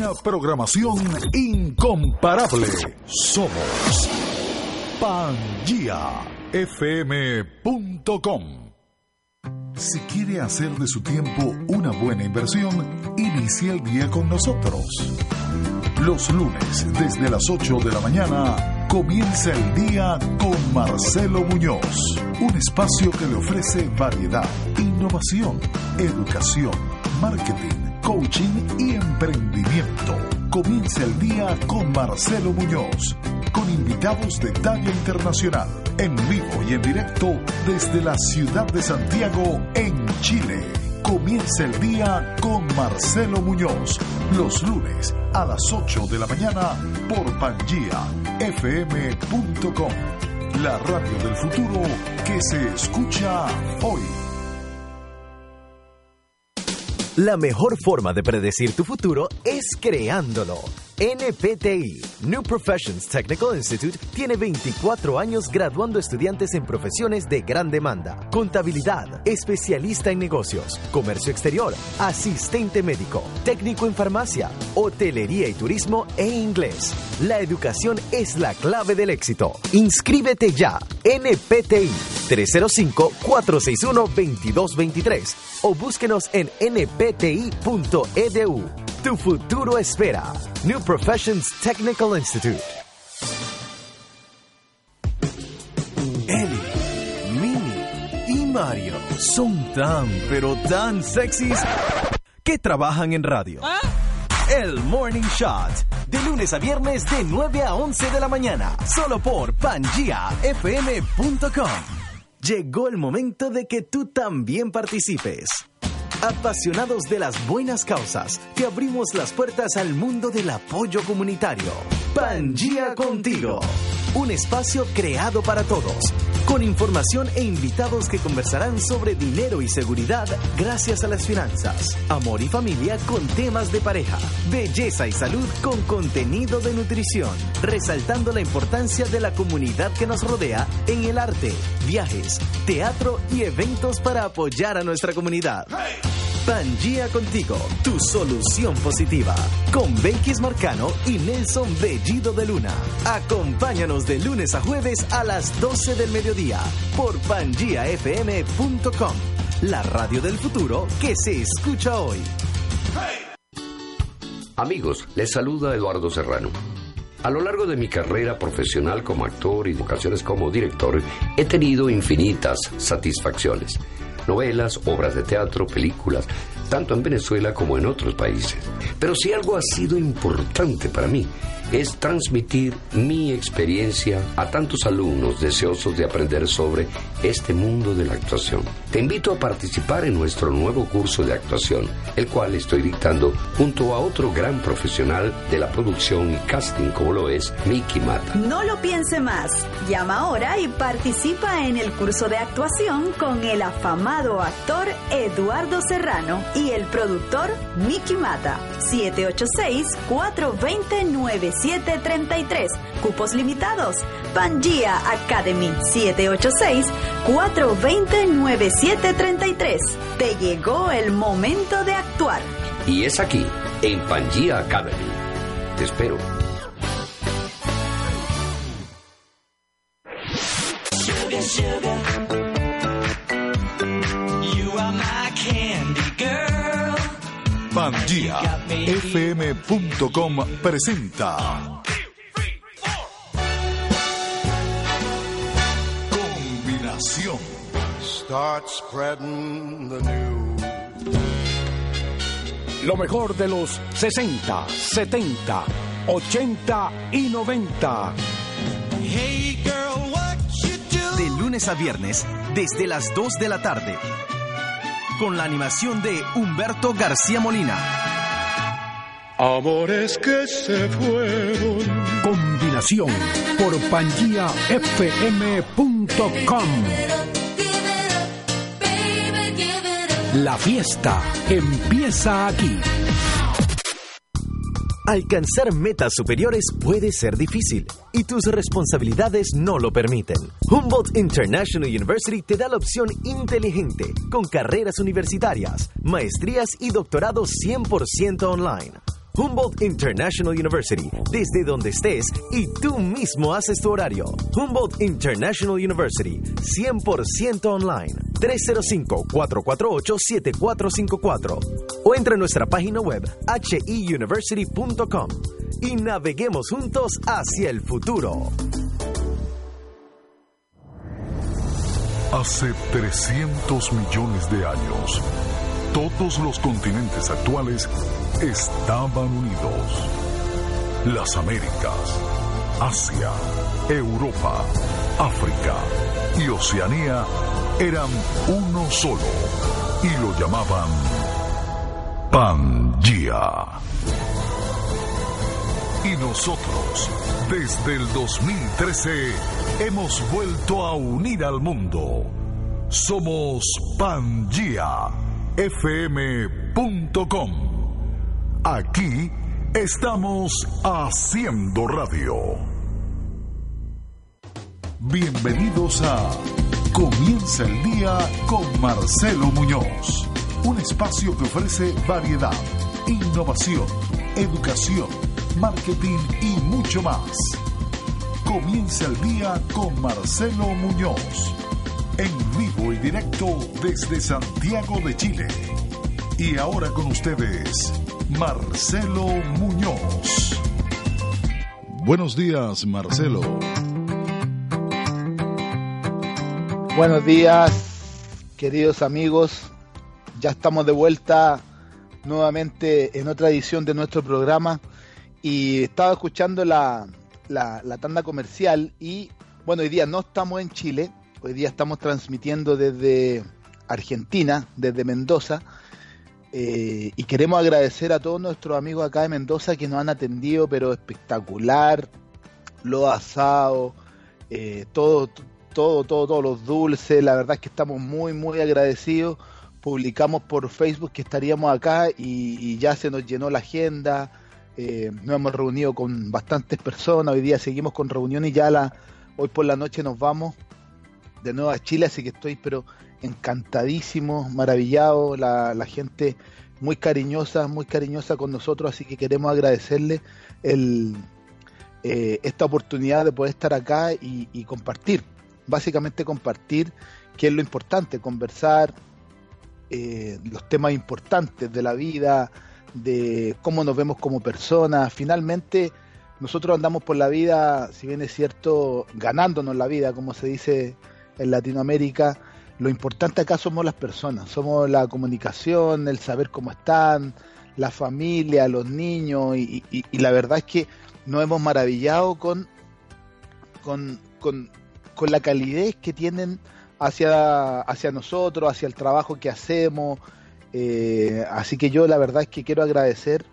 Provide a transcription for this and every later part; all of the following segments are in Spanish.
Una programación incomparable. Somos PangiaFM.com. Si quiere hacer de su tiempo una buena inversión, inicie el día con nosotros. Los lunes, desde las 8 de la mañana, comienza el día con Marcelo Muñoz. Un espacio que le ofrece variedad, innovación, educación, marketing, coaching y emprendimiento. Comienza el día con Marcelo Muñoz, con invitados de talla internacional, en vivo y en directo desde la ciudad de Santiago, en Chile. Comienza el día con Marcelo Muñoz, los lunes a las 8 de la mañana por pangiafm.com, la radio del futuro que se escucha hoy. La mejor forma de predecir tu futuro es creándolo. NPTI, New Professions Technical Institute, tiene 24 años graduando estudiantes en profesiones de gran demanda. Contabilidad, especialista en negocios, comercio exterior, asistente médico, técnico en farmacia, hotelería y turismo e inglés. La educación es la clave del éxito. Inscríbete ya. NPTI 305-461-2223 o búsquenos en npti.edu. Tu futuro espera. New Professions Technical Institute. Ellie, Mimi y Mario son tan, pero tan sexys que trabajan en radio. El Morning Shot. De lunes a viernes de 9 a 11 de la mañana. Solo por pangiafm.com. Llegó el momento de que tú también participes. Apasionados de las buenas causas, te abrimos las puertas al mundo del apoyo comunitario. Pangía Contigo. Un espacio creado para todos, con información e invitados que conversarán sobre dinero y seguridad gracias a las finanzas, amor y familia con temas de pareja, belleza y salud con contenido de nutrición, resaltando la importancia de la comunidad que nos rodea en el arte, viajes, teatro y eventos para apoyar a nuestra comunidad. Pangía Contigo, tu solución positiva. Con Benkis Marcano y Nelson Bellido de Luna. Acompáñanos de lunes a jueves a las 12 del mediodía por pangiafm.com. La radio del futuro que se escucha hoy. Amigos, les saluda Eduardo Serrano. A lo largo de mi carrera profesional como actor y vocaciones como director, he tenido infinitas satisfacciones. Novelas, obras de teatro, películas, tanto en Venezuela como en otros países. Pero si algo ha sido importante para mí, es transmitir mi experiencia a tantos alumnos deseosos de aprender sobre este mundo de la actuación. Te invito a participar en nuestro nuevo curso de actuación, el cual estoy dictando junto a otro gran profesional de la producción y casting como lo es Mickey Mata. No lo piense más. Llama ahora y participa en el curso de actuación con el afamado actor Eduardo Serrano y el productor Mickey Mata. 786-420-9733. Cupos limitados. Pangea Academy 786-420-9733. Te llegó el momento de actuar. Y es aquí, en Pangea Academy. Te espero. Sugar, sugar. You are my candy girl. PangiaFM.com presenta Start spreading the news. Lo mejor de los 60, 70, 80 y 90. Hey girl, what you do? De lunes a viernes, desde las 2 de la tarde. con la animación de Humberto García Molina. Amores que se fueron. Combinación por pangiafm.com. La fiesta empieza aquí. Alcanzar metas superiores puede ser difícil y tus responsabilidades no lo permiten. Humboldt International University te da la opción inteligente con carreras universitarias, maestrías y doctorados 100% online. Humboldt International University, desde donde estés y tú mismo haces tu horario. Humboldt International University, 100% online. 305-448-7454 o entra en nuestra página web hiuniversity.com y naveguemos juntos hacia el futuro. Hace 300 millones de años, todos los continentes actuales estaban unidos. Las Américas, Asia, Europa, África y Oceanía eran uno solo y lo llamaban Pangea. Y nosotros, desde el 2013, hemos vuelto a unir al mundo. Somos PangeaFM.com. Aquí estamos haciendo radio. Bienvenidos a Comienza el día con Marcelo Muñoz. Un espacio que ofrece variedad, innovación, educación, marketing y mucho más. Comienza el día con Marcelo Muñoz. En vivo y directo desde Santiago de Chile. Y ahora con ustedes, Marcelo Muñoz. Buenos días, Marcelo. Buenos días, queridos amigos. Ya estamos de vuelta nuevamente en otra edición de nuestro programa y estaba escuchando la, la, tanda comercial y bueno, hoy día no estamos en Chile, hoy día estamos transmitiendo desde Argentina, desde Mendoza. Eh, y queremos agradecer a todos nuestros amigos acá de Mendoza que nos han atendido, pero espectacular, los asados, eh, todo, todo, todo, todos los dulces, la verdad es que estamos muy, muy agradecidos. Publicamos por Facebook que estaríamos acá y, y ya se nos llenó la agenda, eh, nos hemos reunido con bastantes personas, hoy día seguimos con reuniones y ya la, hoy por la noche nos vamos de nuevo a Chile, así que estoy pero encantadísimo, maravillado, la, la gente muy cariñosa, muy cariñosa con nosotros, así que queremos agradecerle el, eh, esta oportunidad de poder estar acá y, y, compartir, básicamente compartir, que es lo importante, conversar eh, los temas importantes de la vida, de cómo nos vemos como personas, finalmente nosotros andamos por la vida, si bien es cierto, ganándonos la vida, como se dice en Latinoamérica, lo importante acá somos las personas, somos la comunicación, el saber cómo están, la familia, los niños, y, la verdad es que nos hemos maravillado con, con, con, con, la calidez que tienen hacia, hacia nosotros, hacia el trabajo que hacemos. Eh, así que yo la verdad es que quiero agradecer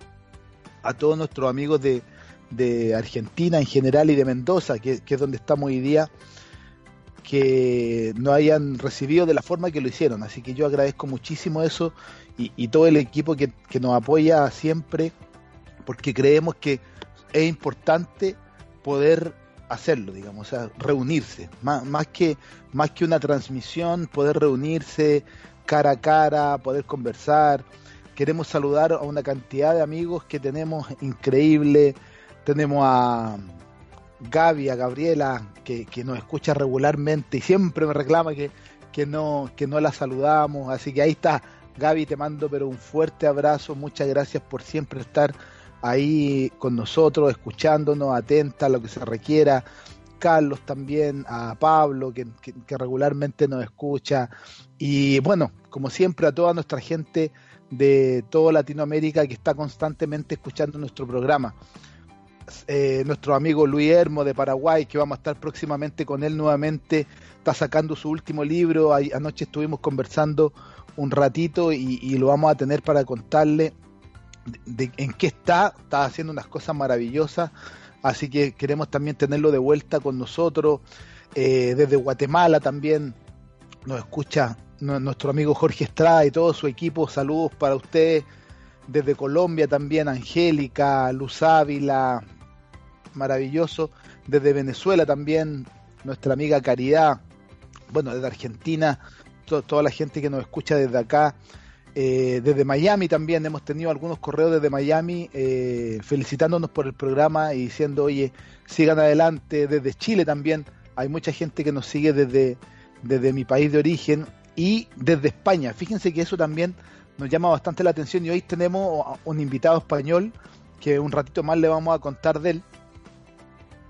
a todos nuestros amigos de, de Argentina en general y de Mendoza, que, que es donde estamos hoy día que no hayan recibido de la forma que lo hicieron. Así que yo agradezco muchísimo eso y, todo el equipo que, que, nos apoya siempre, porque creemos que es importante poder hacerlo, digamos, o sea, reunirse, más, más, que, más que una transmisión, poder reunirse cara a cara, poder conversar. Queremos saludar a una cantidad de amigos que tenemos increíble. Tenemos a Gaby, a Gabriela, que, que, nos escucha regularmente y siempre me reclama que, que, no, que no la saludamos. Así que ahí está, Gaby, te mando pero un fuerte abrazo. Muchas gracias por siempre estar ahí con nosotros, escuchándonos, atenta a lo que se requiera. Carlos también, a Pablo, que, que, regularmente nos escucha. Y bueno, como siempre, a toda nuestra gente de toda Latinoamérica que está constantemente escuchando nuestro programa eh, nuestro amigo Luis Hermo de Paraguay, que vamos a estar próximamente con él nuevamente, está sacando su último libro. Anoche estuvimos conversando un ratito y, lo vamos a tener para contarle de, en qué está. Está haciendo unas cosas maravillosas, así que queremos también tenerlo de vuelta con nosotros. Eh, desde Guatemala también nos escucha nu- nuestro amigo Jorge Estrada y todo su equipo. Saludos para ustedes. Desde Colombia también, Angélica, Luz Ávila, maravilloso. Desde Venezuela también, nuestra amiga Caridad. Bueno, desde Argentina, to- toda la gente que nos escucha desde acá. Eh, desde Miami también hemos tenido algunos correos desde Miami eh, felicitándonos por el programa y diciendo, oye, sigan adelante. Desde Chile también hay mucha gente que nos sigue desde, desde mi país de origen y desde España. Fíjense que eso también nos llama bastante la atención y hoy tenemos un invitado español que un ratito más le vamos a contar de él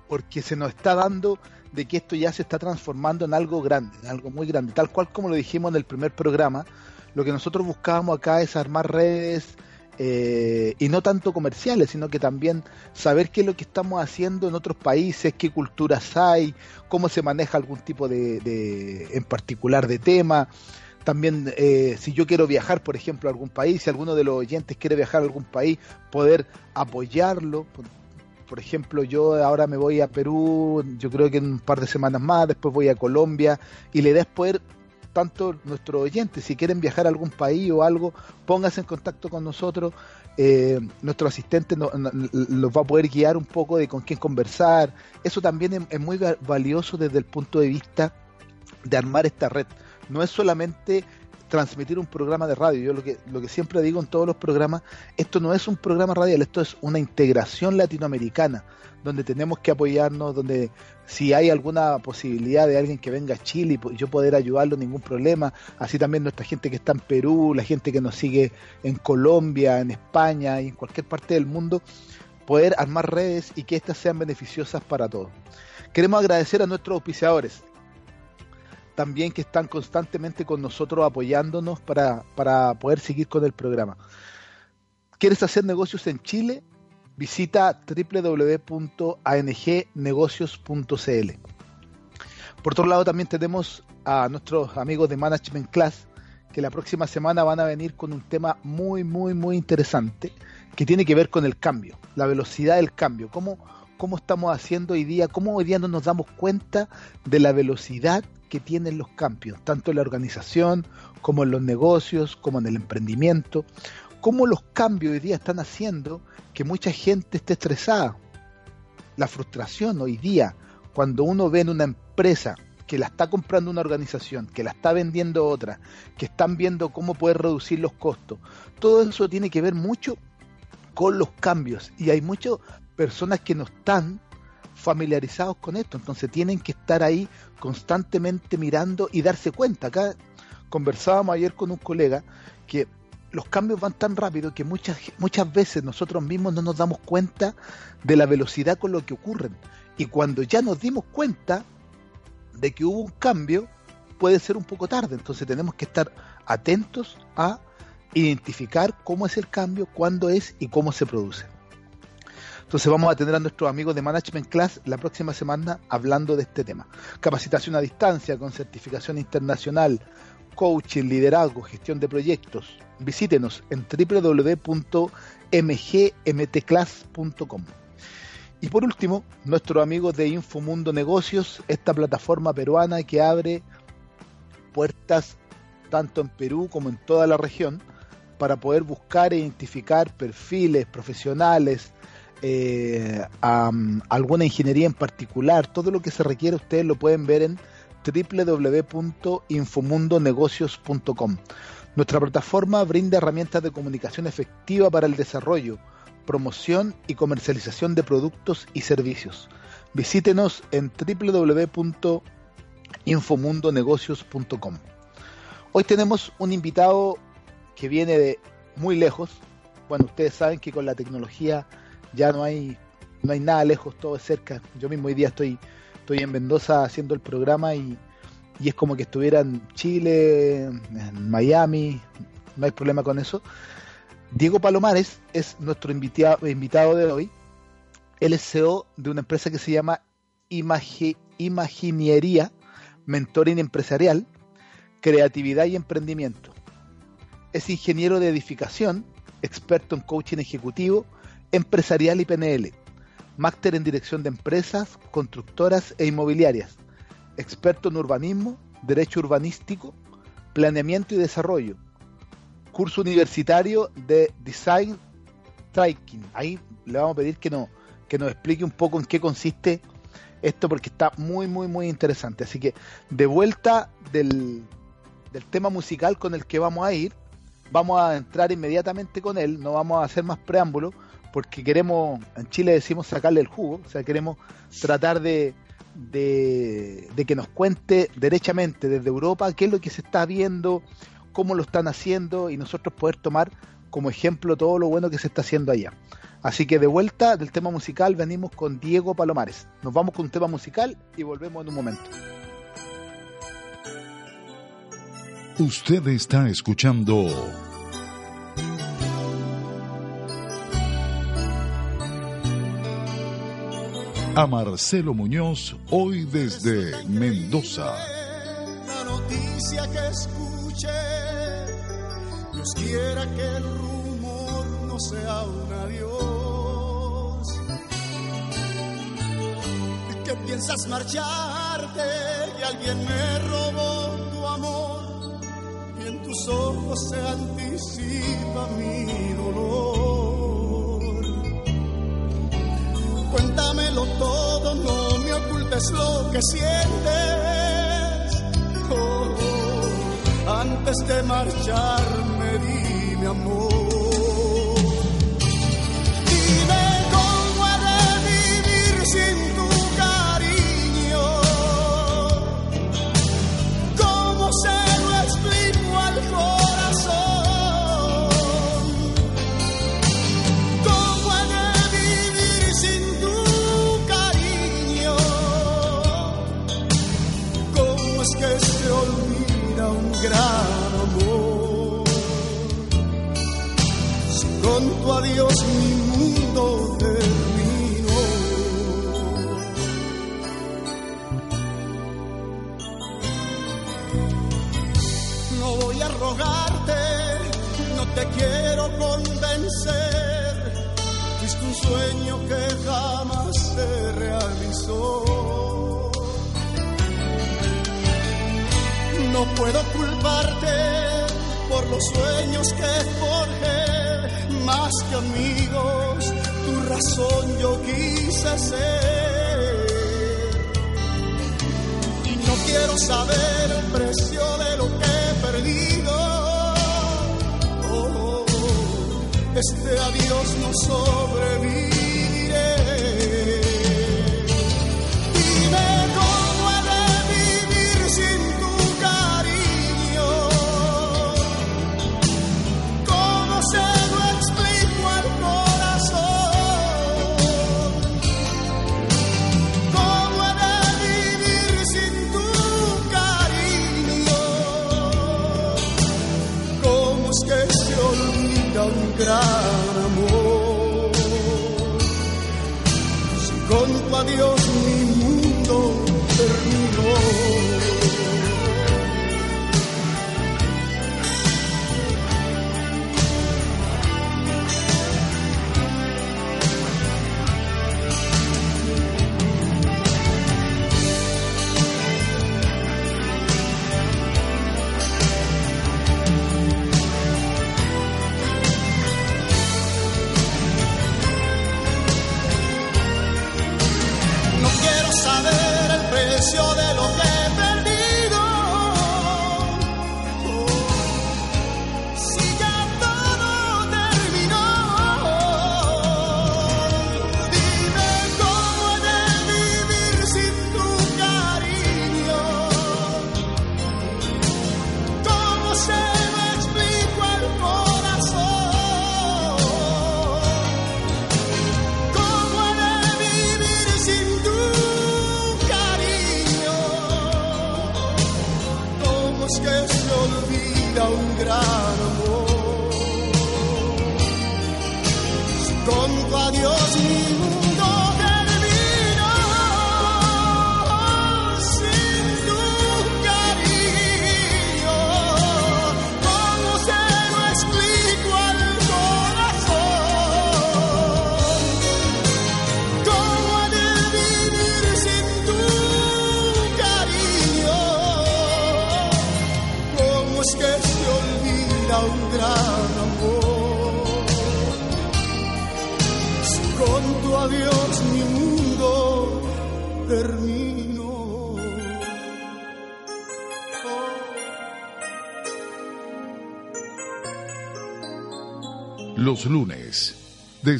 porque se nos está dando de que esto ya se está transformando en algo grande, en algo muy grande, tal cual como lo dijimos en el primer programa, lo que nosotros buscábamos acá es armar redes eh, y no tanto comerciales, sino que también saber qué es lo que estamos haciendo en otros países, qué culturas hay, cómo se maneja algún tipo de, de en particular de tema. También, eh, si yo quiero viajar, por ejemplo, a algún país, si alguno de los oyentes quiere viajar a algún país, poder apoyarlo. Por, ejemplo, yo ahora me voy a Perú, yo creo que en un par de semanas más, después voy a Colombia, y la idea es poder tanto nuestros oyentes, si quieren viajar a algún país o algo, pónganse en contacto con nosotros. Eh, nuestro asistente no- no- va a poder guiar un poco de con quién conversar. Eso también es, muy va- valioso desde el punto de vista de armar esta red. No es solamente transmitir un programa de radio. Yo lo que, lo que siempre digo en todos los programas, esto no es un programa radial, esto es una integración latinoamericana, donde tenemos que apoyarnos, donde si hay alguna posibilidad de alguien que venga a Chile y po- yo poder ayudarlo, ningún problema. Así también nuestra gente que está en Perú, la gente que nos sigue en Colombia, en España y en cualquier parte del mundo, poder armar redes y que éstas sean beneficiosas para todos. Queremos agradecer a nuestros auspiciadores, también que están constantemente con nosotros apoyándonos para, para poder seguir con el programa. ¿Quieres hacer negocios en Chile? Visita www.angnegocios.cl. Por otro lado, también tenemos a nuestros amigos de Management Class que la próxima semana van a venir con un tema muy, muy, muy interesante que tiene que ver con el cambio, la velocidad del cambio, cómo, cómo estamos haciendo hoy día, cómo hoy día no nos damos cuenta de la velocidad que tienen los cambios, tanto en la organización como en los negocios, como en el emprendimiento, cómo los cambios hoy día están haciendo que mucha gente esté estresada. La frustración hoy día, cuando uno ve en una empresa que la está comprando una organización, que la está vendiendo otra, que están viendo cómo poder reducir los costos, todo eso tiene que ver mucho con los cambios y hay muchas personas que no están familiarizados con esto, entonces tienen que estar ahí constantemente mirando y darse cuenta. Acá conversábamos ayer con un colega que los cambios van tan rápido que muchas, muchas veces nosotros mismos no nos damos cuenta de la velocidad con lo que ocurren. Y cuando ya nos dimos cuenta de que hubo un cambio, puede ser un poco tarde. Entonces tenemos que estar atentos a identificar cómo es el cambio, cuándo es y cómo se produce. Entonces vamos a tener a nuestros amigos de Management Class la próxima semana hablando de este tema. Capacitación a distancia con certificación internacional, coaching, liderazgo, gestión de proyectos. Visítenos en www.mgmtclass.com. Y por último, nuestros amigos de Infomundo Negocios, esta plataforma peruana que abre puertas tanto en Perú como en toda la región para poder buscar e identificar perfiles profesionales, eh, a, um, alguna ingeniería en particular, todo lo que se requiere ustedes lo pueden ver en www.infomundonegocios.com. Nuestra plataforma brinda herramientas de comunicación efectiva para el desarrollo, promoción y comercialización de productos y servicios. Visítenos en www.infomundonegocios.com. Hoy tenemos un invitado que viene de muy lejos. Bueno, ustedes saben que con la tecnología ya no hay no hay nada lejos, todo es cerca. Yo mismo hoy día estoy estoy en Mendoza haciendo el programa y, y es como que estuviera en Chile, en Miami, no hay problema con eso. Diego Palomares es nuestro invitado, invitado de hoy. Él es CEO de una empresa que se llama Imagi, Imaginiería, Mentoring Empresarial, Creatividad y Emprendimiento. es ingeniero de edificación, experto en coaching ejecutivo, empresarial y PNL, máster en dirección de empresas, constructoras e inmobiliarias, experto en urbanismo, derecho urbanístico, planeamiento y desarrollo, curso universitario de Design Tracking. Ahí le vamos a pedir que, no, que nos explique un poco en qué consiste esto porque está muy, muy, muy interesante. Así que de vuelta del, del tema musical con el que vamos a ir, vamos a entrar inmediatamente con él, no vamos a hacer más preámbulos porque queremos, en Chile decimos sacarle el jugo, o sea, queremos tratar de, de, que nos cuente derechamente desde Europa qué es lo que se está viendo, cómo lo están haciendo y nosotros poder tomar como ejemplo todo lo bueno que se está haciendo allá. Así que de vuelta del tema musical venimos con Diego Palomares. Nos vamos con un tema musical y volvemos en un momento. Usted está escuchando a Marcelo Muñoz hoy desde Mendoza. La noticia que escuché, Dios quiera que el rumor no sea un adiós. Que piensas marcharte y alguien me robó tu amor y en tus ojos se anticipa mi dolor. Cuéntamelo todo, no me ocultes lo que sientes. Oh, oh, antes de marcharme, dime amor. Adiós mi mundo terminó. No voy a rogarte, no te quiero convencer. Fuiste un sueño que jamás se realizó. No puedo culparte por los sueños que forjé, más que amigos, tu razón yo quise ser. Y no quiero saber el precio de lo que he perdido. Oh, este adiós no sobreviviré. Adiós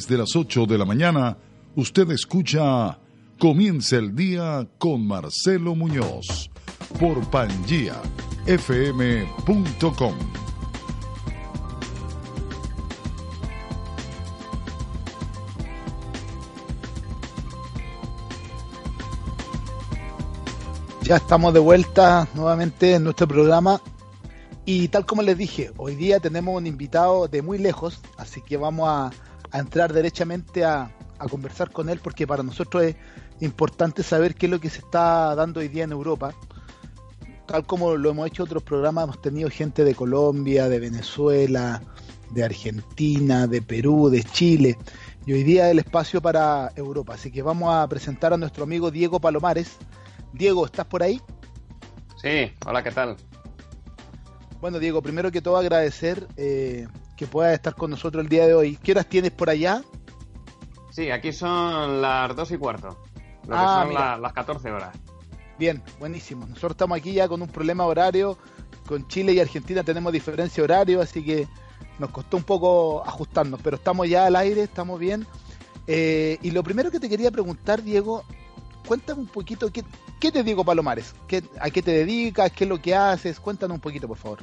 desde las 8 de la mañana, usted escucha Comienza el día con Marcelo Muñoz por pangiafm.com. Ya estamos de vuelta nuevamente en nuestro programa y tal como les dije, hoy día tenemos un invitado de muy lejos, así que vamos a, a entrar derechamente a, a, conversar con él porque para nosotros es importante saber qué es lo que se está dando hoy día en Europa. Tal como lo hemos hecho en otros programas, hemos tenido gente de Colombia, de Venezuela, de Argentina, de Perú, de Chile. Y hoy día el espacio para Europa. Así que vamos a presentar a nuestro amigo Diego Palomares. Diego, ¿estás por ahí? Sí, hola, ¿qué tal? Bueno, Diego, primero que todo agradecer eh, que puedas estar con nosotros el día de hoy. ¿Qué horas tienes por allá? Sí, aquí son las dos y cuarto, lo que Ah, son la- las 14 horas. Bien, buenísimo. Nosotros estamos aquí ya con un problema horario. Con Chile y Argentina tenemos diferencia horario, así que nos costó un poco ajustarnos, pero estamos ya al aire, estamos bien. Eh, y lo primero que te quería preguntar, Diego, cuéntame un poquito, ¿qué, qué te digo Palomares? ¿Qué, ¿A qué te dedicas? ¿Qué es lo que haces? Cuéntanos un poquito, por favor.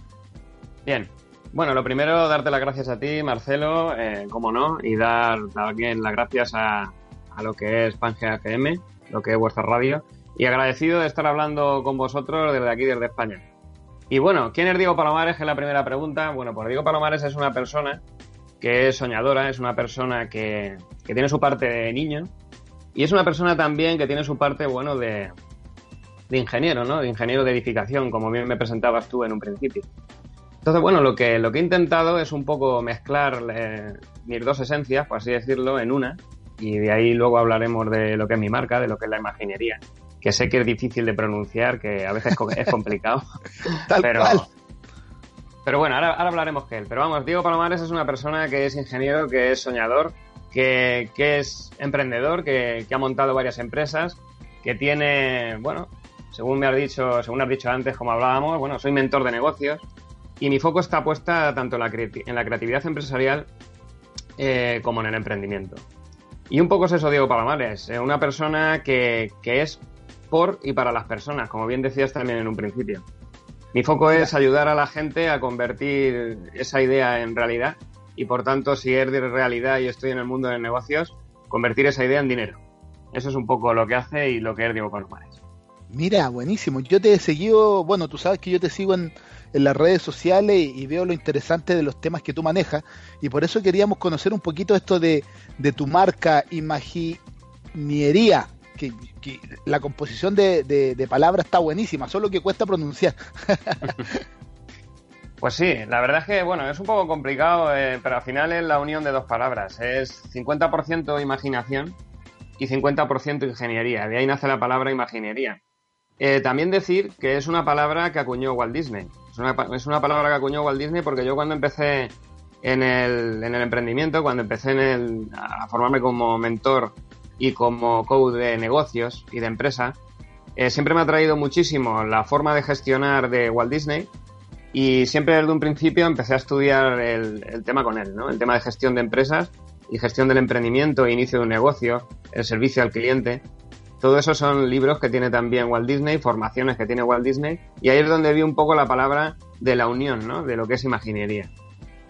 Bien. Bueno, lo primero, darte las gracias a ti, Marcelo, eh, como no, y dar también las gracias a, a lo que es Pangea FM, lo que es vuestra radio, y agradecido de estar hablando con vosotros desde aquí, desde España. Y bueno, ¿quién es Diego Palomares? Que es la primera pregunta. Bueno, pues Diego Palomares es una persona que es soñadora, es una persona que, que tiene su parte de niño, y es una persona también que tiene su parte, bueno, de, de ingeniero, ¿no? De ingeniero de edificación, como bien me presentabas tú en un principio. Entonces, bueno, lo que, lo que he intentado es un poco mezclar eh, mis dos esencias, por así decirlo, en una, y de ahí luego hablaremos de lo que es mi marca, de lo que es la imaginería, que sé que es difícil de pronunciar, que a veces es complicado, Tal pero, cual. pero bueno, ahora, ahora hablaremos que él. Pero vamos, Diego Palomares es una persona que es ingeniero, que es soñador, que, que es emprendedor, que, que ha montado varias empresas, que tiene, bueno, según me has dicho, según has dicho antes, como hablábamos, bueno, soy mentor de negocios y mi foco está puesta tanto en la, creati- en la creatividad empresarial eh, como en el emprendimiento. Y un poco es eso, Diego Palomares, eh, una persona que, que es por y para las personas, como bien decías también en un principio. Mi foco es ayudar a la gente a convertir esa idea en realidad y por tanto, si es de realidad y estoy en el mundo de negocios, convertir esa idea en dinero. Eso es un poco lo que hace y lo que es Diego Palomares. Mira, buenísimo. Yo te he seguido, bueno, tú sabes que yo te sigo en, en las redes sociales y, veo lo interesante de los temas que tú manejas y por eso queríamos conocer un poquito esto de, tu marca Imaginería, que, que la composición de palabras está buenísima, solo que cuesta pronunciar. Pues sí, la verdad es que, bueno, es un poco complicado, eh, pero al final es la unión de dos palabras. Es 50% imaginación y 50% ingeniería. De ahí nace la palabra imaginería. Eh, también decir que es una palabra que acuñó Walt Disney. Es una, es una palabra que acuñó Walt Disney porque yo cuando empecé en el, en el emprendimiento, cuando empecé en el, a formarme como mentor y como coach de negocios y de empresa, eh, siempre me ha traído muchísimo la forma de gestionar de Walt Disney y siempre desde un principio empecé a estudiar el, el tema con él, ¿no? El tema de gestión de empresas y gestión del emprendimiento, inicio de un negocio, el servicio al cliente. Todo eso son libros que tiene también Walt Disney, formaciones que tiene Walt Disney, y ahí es donde vi un poco la palabra de la unión, ¿no? De lo que es imaginería.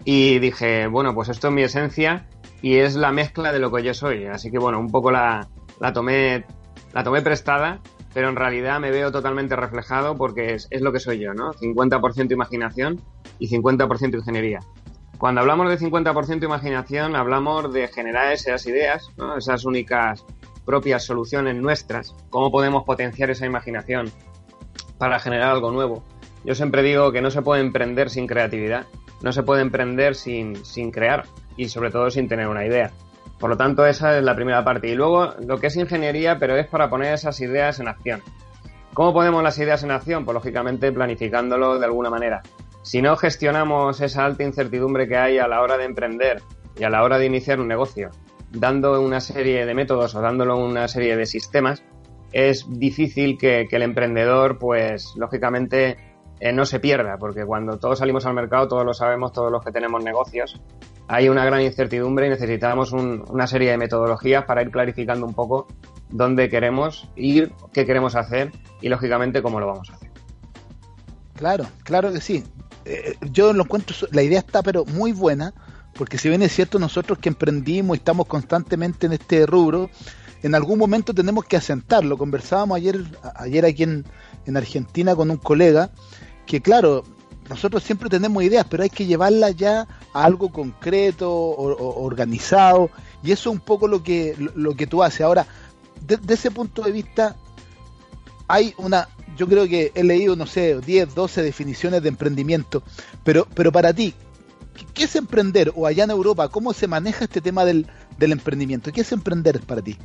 Y dije, bueno, pues esto es mi esencia y es la mezcla de lo que yo soy. Así que bueno, un poco la, la tomé, la tomé prestada, pero en realidad me veo totalmente reflejado porque es, lo que soy yo, ¿no? 50% imaginación y 50% ingeniería. Cuando hablamos de 50% imaginación, hablamos de generar esas ideas, esas únicas propias soluciones nuestras, cómo podemos potenciar esa imaginación para generar algo nuevo. Yo siempre digo que no se puede emprender sin creatividad, no se puede emprender sin, sin crear y sobre todo sin tener una idea. Por lo tanto, esa es la primera parte. Y luego lo que es ingeniería, pero es para poner esas ideas en acción. ¿Cómo ponemos las ideas en acción? Pues lógicamente planificándolo de alguna manera. Si no gestionamos esa alta incertidumbre que hay a la hora de emprender y a la hora de iniciar un negocio, dando una serie de métodos o dándolo una serie de sistemas, es difícil que, el emprendedor, pues lógicamente, eh, no se pierda, porque cuando todos salimos al mercado, todos lo sabemos, todos los que tenemos negocios, hay una gran incertidumbre y necesitamos un- una serie de metodologías para ir clarificando un poco dónde queremos ir, qué queremos hacer y lógicamente cómo lo vamos a hacer. Claro, claro que sí. Eh, yo lo encuentro, la idea está pero muy buena, porque si bien es cierto nosotros que emprendimos y estamos constantemente en este rubro, en algún momento tenemos que asentarlo. Conversábamos ayer, ayer aquí en, en Argentina con un colega, que claro, nosotros siempre tenemos ideas, pero hay que llevarlas ya a algo concreto, o- organizado, y eso es un poco lo que, lo, que tú haces. Ahora, de- de ese punto de vista, hay una, yo creo que he leído, no sé, 10, 12 definiciones de emprendimiento, pero, pero para ti, ¿qué- ¿qué es emprender? O allá en Europa, ¿cómo se maneja este tema del, emprendimiento? ¿Qué es emprender para ti?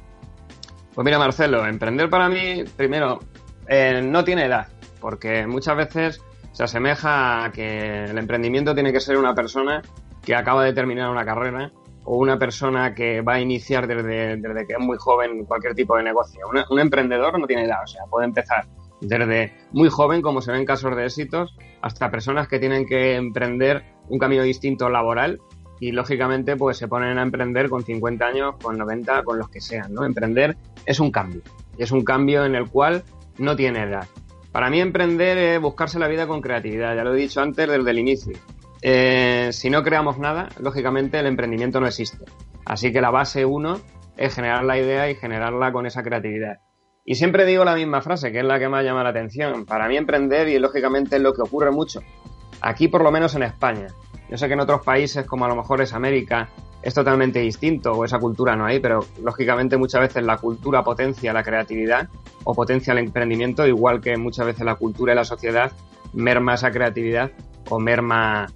Pues mira, Marcelo, emprender para mí, primero, eh, no tiene edad, porque muchas veces se asemeja a que el emprendimiento tiene que ser una persona que acaba de terminar una carrera o una persona que va a iniciar desde, desde que es muy joven cualquier tipo de negocio. Un emprendedor no tiene edad, o sea, puede empezar desde muy joven, como se ven casos de éxitos, hasta personas que tienen que emprender un camino distinto laboral y lógicamente pues se ponen a emprender con 50 años, con 90, con los que sean, ¿no? Emprender es un cambio y es un cambio en el cual no tiene edad. Para mí emprender es buscarse la vida con creatividad, ya lo he dicho antes desde el inicio. Eh, si no creamos nada, lógicamente el emprendimiento no existe. Así que la base uno es generar la idea y generarla con esa creatividad. Y siempre digo la misma frase, que es la que más llama la atención. Para mí emprender, y lógicamente es lo que ocurre mucho, aquí por lo menos en España. Yo sé que en otros países, como a lo mejor es América, es totalmente distinto o esa cultura no hay, pero lógicamente muchas veces la cultura potencia la creatividad o potencia el emprendimiento, igual que muchas veces la cultura y la sociedad merma esa creatividad o merma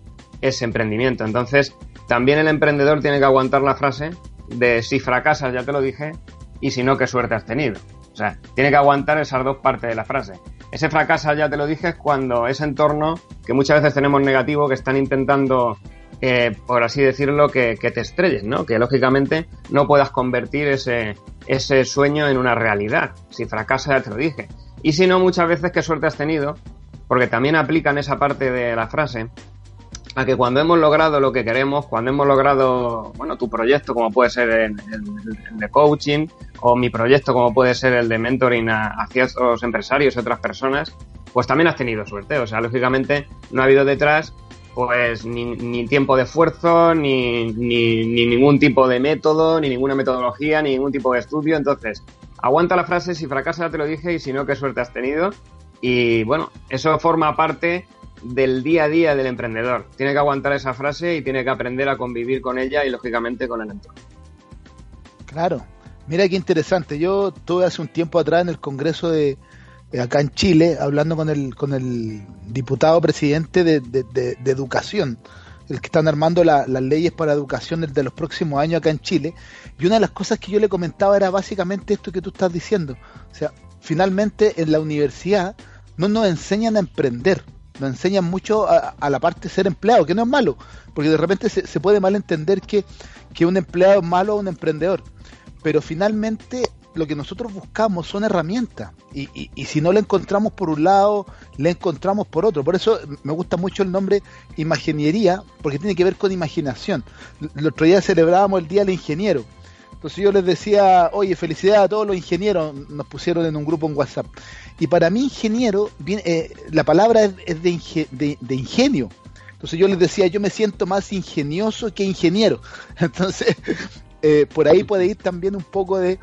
ese emprendimiento. Entonces, también el emprendedor tiene que aguantar la frase de si fracasas, ya te lo dije, y si no, qué suerte has tenido. O sea, tiene que aguantar esas dos partes de la frase. Ese fracasas, ya te lo dije, es cuando ese entorno que muchas veces tenemos negativo, que están intentando, eh, por así decirlo, que, te estrelles, ¿no? Que lógicamente no puedas convertir ese, ese sueño en una realidad. Si fracasas, ya te lo dije. Y si no, muchas veces qué suerte has tenido, porque también aplican esa parte de la frase, a que cuando hemos logrado lo que queremos, cuando hemos logrado, bueno, tu proyecto, como puede ser el, de coaching, o mi proyecto, como puede ser el de mentoring a- hacia otros empresarios y otras personas, pues también has tenido suerte. O sea, lógicamente no ha habido detrás, pues, ni, ni tiempo de esfuerzo, ni, ni, ni ningún tipo de método, ni ninguna metodología, ni ningún tipo de estudio. Entonces, aguanta la frase, si fracasa te lo dije, y si no, qué suerte has tenido. Y bueno, eso forma parte del día a día del emprendedor. Tiene que aguantar esa frase y tiene que aprender a convivir con ella y lógicamente con el entorno. Claro, mira qué interesante. Yo estuve hace un tiempo atrás en el Congreso de, de acá en Chile, hablando con el, con el diputado presidente de, de- de- de Educación, el que están armando la- las leyes para educación de los próximos años acá en Chile. Y una de las cosas que yo le comentaba era básicamente esto que tú estás diciendo. O sea, finalmente en la universidad no nos enseñan a emprender, nos enseñan mucho a, a la parte de ser empleado, que no es malo, porque de repente se, puede malentender que, que un empleado es malo o un emprendedor. Pero finalmente lo que nosotros buscamos son herramientas. Y, y, y si no la encontramos por un lado, la encontramos por otro. Por eso me gusta mucho el nombre imaginería, porque tiene que ver con imaginación. El otro día celebrábamos el Día del Ingeniero. Entonces yo les decía, oye, felicidad a todos los ingenieros, nos pusieron en un grupo en WhatsApp. Y para mí ingeniero, viene, eh, la palabra es, de, inge- de- de ingenio. Entonces yo les decía, yo me siento más ingenioso que ingeniero. Entonces, eh, por ahí puede ir también un poco de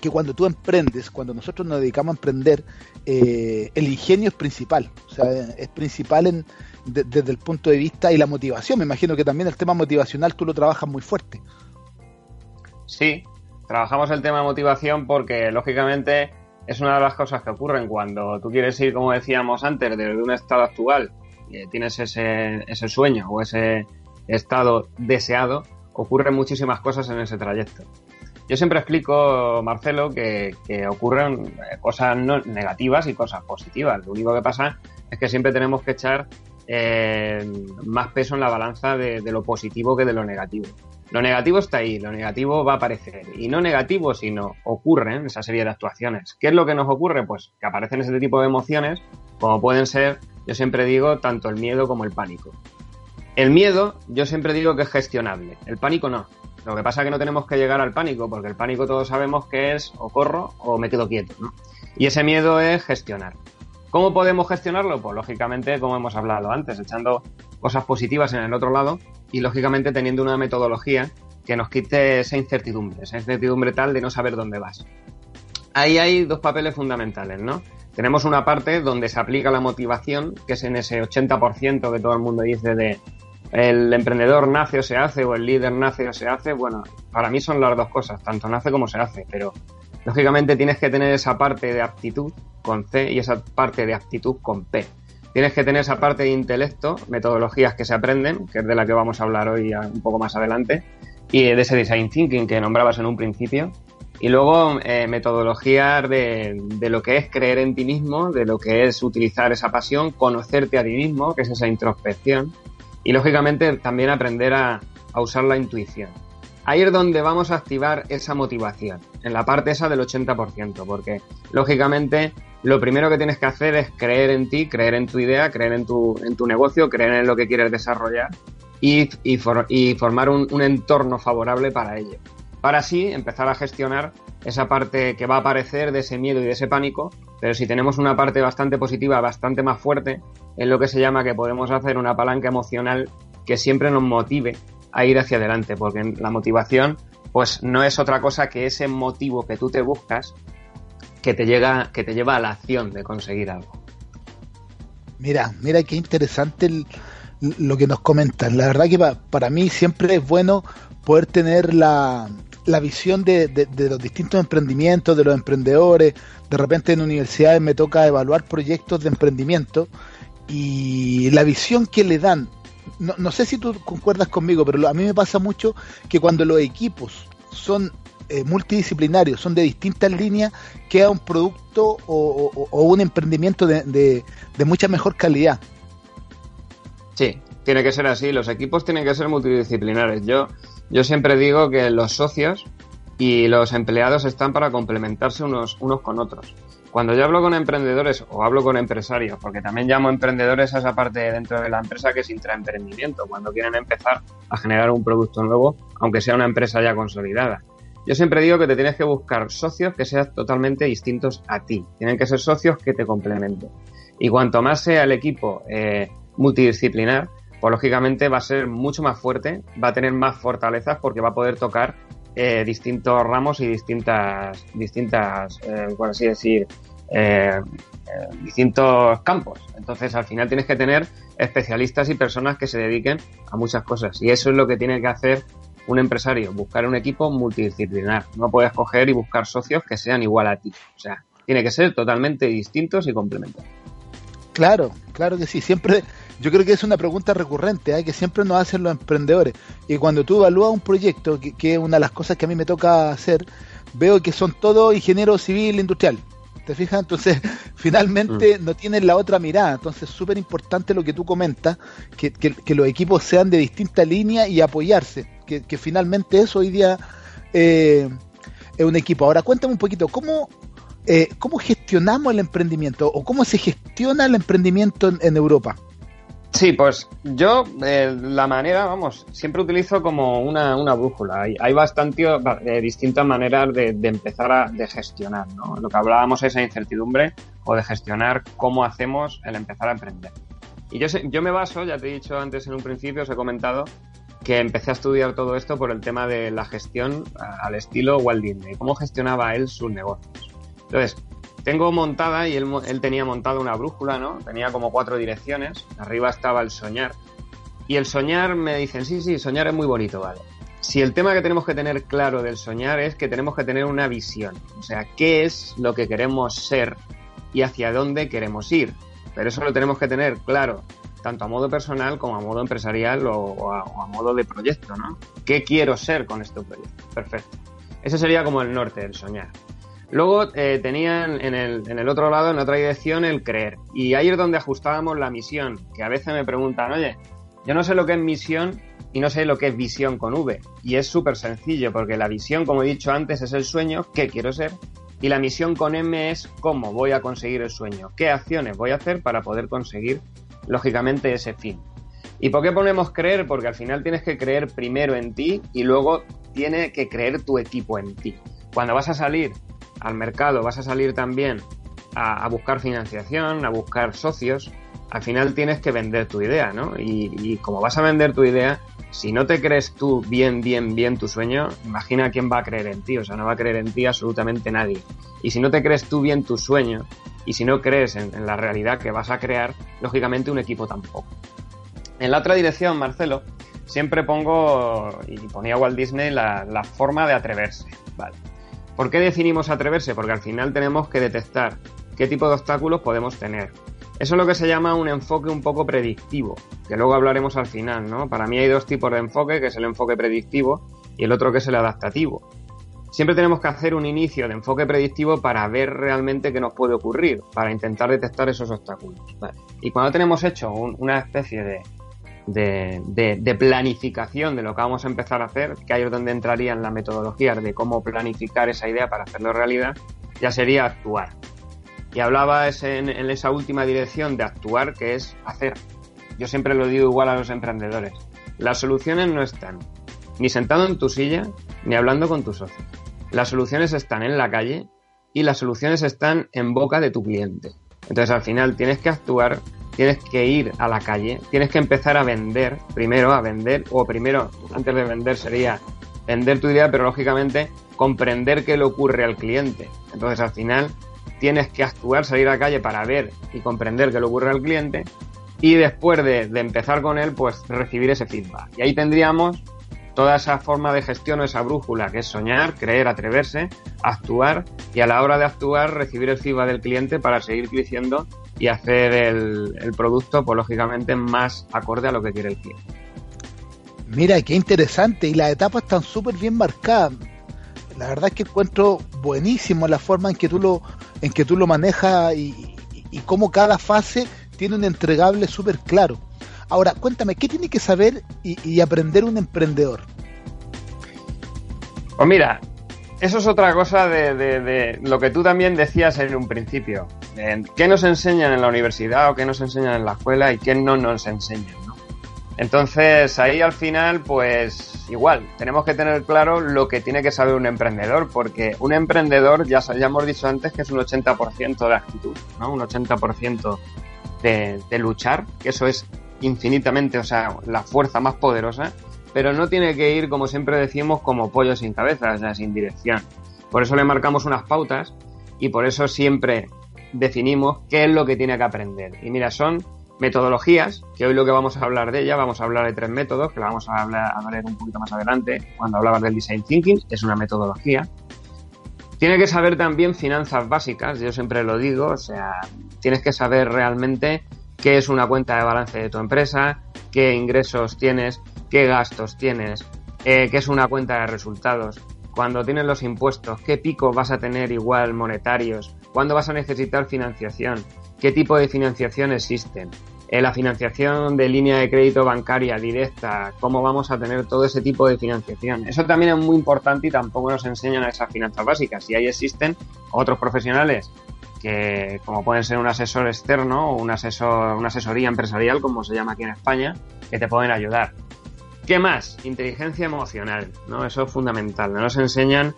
que cuando tú emprendes, cuando nosotros nos dedicamos a emprender, eh, el ingenio es principal. O sea, es principal en, de- desde el punto de vista y la motivación. Me imagino que también el tema motivacional tú lo trabajas muy fuerte. Sí, trabajamos el tema de motivación porque lógicamente es una de las cosas que ocurren cuando tú quieres ir, como decíamos antes, desde un estado actual y tienes ese, ese sueño o ese estado deseado, ocurren muchísimas cosas en ese trayecto. Yo siempre explico, Marcelo, que, que ocurren eh, cosas negativas y cosas positivas. Lo único que pasa es que siempre tenemos que echar eh, más peso en la balanza de lo positivo que de lo negativo. Lo negativo está ahí, lo negativo va a aparecer. Y no negativo, sino ocurren esa serie de actuaciones. ¿Qué es lo que nos ocurre? Pues que aparecen ese tipo de emociones, como pueden ser, yo siempre digo, tanto el miedo como el pánico. El miedo, yo siempre digo que es gestionable. El pánico no. Lo que pasa es que no tenemos que llegar al pánico, porque el pánico todos sabemos que es o corro o me quedo quieto, ¿no? Y ese miedo es gestionar. ¿Cómo podemos gestionarlo? Pues lógicamente, como hemos hablado antes, echando cosas positivas en el otro lado y lógicamente teniendo una metodología que nos quite esa incertidumbre, esa incertidumbre tal de no saber dónde vas. Ahí hay dos papeles fundamentales, ¿no? Tenemos una parte donde se aplica la motivación, que es en ese 80% que todo el mundo dice de el emprendedor nace o se hace o el líder nace o se hace. Bueno, para mí son las dos cosas, tanto nace como se hace, pero lógicamente tienes que tener esa parte de aptitud con C y esa parte de aptitud con P. Tienes que tener esa parte de intelecto, metodologías que se aprenden, que es de la que vamos a hablar hoy un poco más adelante, y de ese design thinking que nombrabas en un principio. Y luego eh, metodologías de, de, lo que es creer en ti mismo, de lo que es utilizar esa pasión, conocerte a ti mismo, que es esa introspección. Y lógicamente también aprender a, a usar la intuición. Ahí es donde vamos a activar esa motivación, en la parte esa del 80%, porque lógicamente lo primero que tienes que hacer es creer en ti, creer en tu idea, creer en tu, en tu negocio, creer en lo que quieres desarrollar y, y, for, y formar un, un, entorno favorable para ello. Para así empezar a gestionar esa parte que va a aparecer de ese miedo y de ese pánico, pero si tenemos una parte bastante positiva, bastante más fuerte, es lo que se llama que podemos hacer una palanca emocional que siempre nos motive a ir hacia adelante, porque la motivación pues no es otra cosa que ese motivo que tú te buscas que te llega que te lleva a la acción de conseguir algo. Mira, mira qué interesante lo que nos comentan. La verdad que pa, para mí siempre es bueno poder tener la, la visión de, de, los distintos emprendimientos, de los emprendedores. De repente en universidades me toca evaluar proyectos de emprendimiento y la visión que le dan no, no, sé si tú concuerdas conmigo, pero a mí me pasa mucho que cuando los equipos son eh, multidisciplinarios, son de distintas líneas, queda un producto o, un emprendimiento de, de, de, mucha mejor calidad. Sí, tiene que ser así. Los equipos tienen que ser multidisciplinares. Yo, yo siempre digo que los socios y los empleados están para complementarse unos, unos con otros. Cuando yo hablo con emprendedores o hablo con empresarios, porque también llamo emprendedores a esa parte dentro de la empresa que es intraemprendimiento, cuando quieren empezar a generar un producto nuevo, aunque sea una empresa ya consolidada. Yo siempre digo que te tienes que buscar socios que sean totalmente distintos a ti. Tienen que ser socios que te complementen. Y cuanto más sea el equipo eh, multidisciplinar, pues lógicamente va a ser mucho más fuerte, va a tener más fortalezas porque va a poder tocar eh, distintos ramos y distintas, distintas eh, por así decir, eh, distintos campos. Entonces, al final tienes que tener especialistas y personas que se dediquen a muchas cosas. Y eso es lo que tiene que hacer un empresario, buscar un equipo multidisciplinar. No puedes coger y buscar socios que sean igual a ti. O sea, tiene que ser totalmente distintos y complementarios. Claro, claro que sí. Siempre yo creo que es una pregunta recurrente ¿eh? que siempre nos hacen los emprendedores. Y cuando tú evalúas un proyecto, que, que, es una de las cosas que a mí me toca hacer, veo que son todos ingenieros civil industrial. ¿Te fijas? Entonces, finalmente mm. no tienen la otra mirada. Entonces, súper importante lo que tú comentas, que, que, que, los equipos sean de distinta línea y apoyarse. Que, que finalmente eso hoy día eh, es un equipo. Ahora, cuéntame un poquito, ¿cómo, eh, ¿cómo gestionamos el emprendimiento o cómo se gestiona el emprendimiento en, en Europa? Sí, pues yo eh, la manera, vamos, siempre utilizo como una, una brújula. Hay, hay bastante eh, distintas maneras de, empezar a de gestionar, ¿no? Lo que hablábamos es esa incertidumbre o de gestionar cómo hacemos el empezar a emprender. Y yo, yo me baso, ya te he dicho antes en un principio, os he comentado que empecé a estudiar todo esto por el tema de la gestión al estilo Walt Disney, cómo gestionaba él sus negocios. Entonces, tengo montada y él, tenía montada una brújula, ¿no? Tenía como cuatro direcciones. Arriba estaba el soñar. Y el soñar me dicen, sí, sí, soñar es muy bonito, vale. Si el tema que tenemos que tener claro del soñar es que tenemos que tener una visión. O sea, qué es lo que queremos ser y hacia dónde queremos ir. Pero eso lo tenemos que tener claro, tanto a modo personal como a modo empresarial o a, modo de proyecto, ¿no? ¿Qué quiero ser con este proyecto? Perfecto. Ese sería como el norte del soñar. Luego eh, tenían en el, en el, otro lado, en otra dirección, el creer. Y ahí es donde ajustábamos la misión, que a veces me preguntan, oye, yo no sé lo que es misión, y no sé lo que es visión con V. Y es súper sencillo, porque la visión, como he dicho antes, es el sueño, qué quiero ser, y la misión con M es cómo voy a conseguir el sueño, qué acciones voy a hacer para poder conseguir, lógicamente, ese fin. ¿Y por qué ponemos creer? Porque al final tienes que creer primero en ti y luego tiene que creer tu equipo en ti. Cuando vas a salir al mercado, vas a salir también a, buscar financiación, a buscar socios, al final tienes que vender tu idea, ¿no? Y, y, como vas a vender tu idea, si no te crees tú bien, bien, bien tu sueño, imagina quién va a creer en ti, o sea, no va a creer en ti absolutamente nadie. Y si no te crees tú bien tu sueño, y si no crees en, en la realidad que vas a crear, lógicamente un equipo tampoco. En la otra dirección, Marcelo, siempre pongo, y ponía Walt Disney, la, la forma de atreverse, ¿vale? ¿Por qué definimos atreverse? Porque al final tenemos que detectar qué tipo de obstáculos podemos tener. Eso es lo que se llama un enfoque un poco predictivo, que luego hablaremos al final, ¿no? Para mí hay dos tipos de enfoque, que es el enfoque predictivo y el otro que es el adaptativo. Siempre tenemos que hacer un inicio de enfoque predictivo para ver realmente qué nos puede ocurrir, para intentar detectar esos obstáculos. ¿vale? Y cuando tenemos hecho un, una especie de, de, planificación de lo que vamos a empezar a hacer, que ahí es donde entrarían las metodologías de cómo planificar esa idea para hacerlo realidad, ya sería actuar. Y hablaba en, en, esa última dirección de actuar, que es hacer. Yo siempre lo digo igual a los emprendedores. Las soluciones no están ni sentado en tu silla, ni hablando con tus socios. Las soluciones están en la calle y las soluciones están en boca de tu cliente. Entonces al final tienes que actuar tienes que ir a la calle, tienes que empezar a vender, primero a vender, o primero, antes de vender sería vender tu idea, pero lógicamente comprender qué le ocurre al cliente. Entonces al final tienes que actuar, salir a la calle para ver y comprender qué le ocurre al cliente y después de, de empezar con él, pues recibir ese feedback. Y ahí tendríamos toda esa forma de gestión esa brújula que es soñar, creer, atreverse, actuar y a la hora de actuar recibir el feedback del cliente para seguir creciendo y hacer el, producto, pues lógicamente más acorde a lo que quiere el cliente. Mira, qué interesante y las etapas están súper bien marcadas. La verdad es que encuentro buenísimo la forma en que tú lo, en que tú lo manejas y, y cómo cada fase tiene un entregable súper claro. Ahora, cuéntame, ¿qué tiene que saber y, aprender un emprendedor? Pues mira, eso es otra cosa de, de, de, lo que tú también decías en un principio. ¿Qué nos enseñan en la universidad o qué nos enseñan en la escuela y qué no nos enseñan? ¿no? Entonces, ahí al final, pues igual, tenemos que tener claro lo que tiene que saber un emprendedor, porque un emprendedor, ya, ya hemos dicho antes, que es un 80% de actitud, ¿no? Un 80% de, de luchar, que eso es infinitamente, o sea, la fuerza más poderosa, pero no tiene que ir, como siempre decimos, como pollo sin cabeza, o sea, sin dirección. Por eso le marcamos unas pautas y por eso siempre definimos qué es lo que tiene que aprender. Y mira, son metodologías, que hoy lo que vamos a hablar de ella, vamos a hablar de tres métodos, que la vamos a hablar, a ver un poquito más adelante, cuando hablabas del design thinking, es una metodología. Tiene que saber también finanzas básicas, yo siempre lo digo, o sea, tienes que saber realmente qué es una cuenta de balance de tu empresa, qué ingresos tienes, qué gastos tienes, eh, qué es una cuenta de resultados, cuando tienes los impuestos, qué picos vas a tener igual monetarios, cuándo vas a necesitar financiación, qué tipo de financiación existen, eh, la financiación de línea de crédito bancaria directa, cómo vamos a tener todo ese tipo de financiación. Eso también es muy importante y tampoco nos enseñan a esas finanzas básicas. Y ahí existen otros profesionales que como pueden ser un asesor externo o un asesor, una asesoría empresarial, como se llama aquí en España, que te pueden ayudar. ¿Qué más? Inteligencia emocional, ¿no? Eso es fundamental. No nos enseñan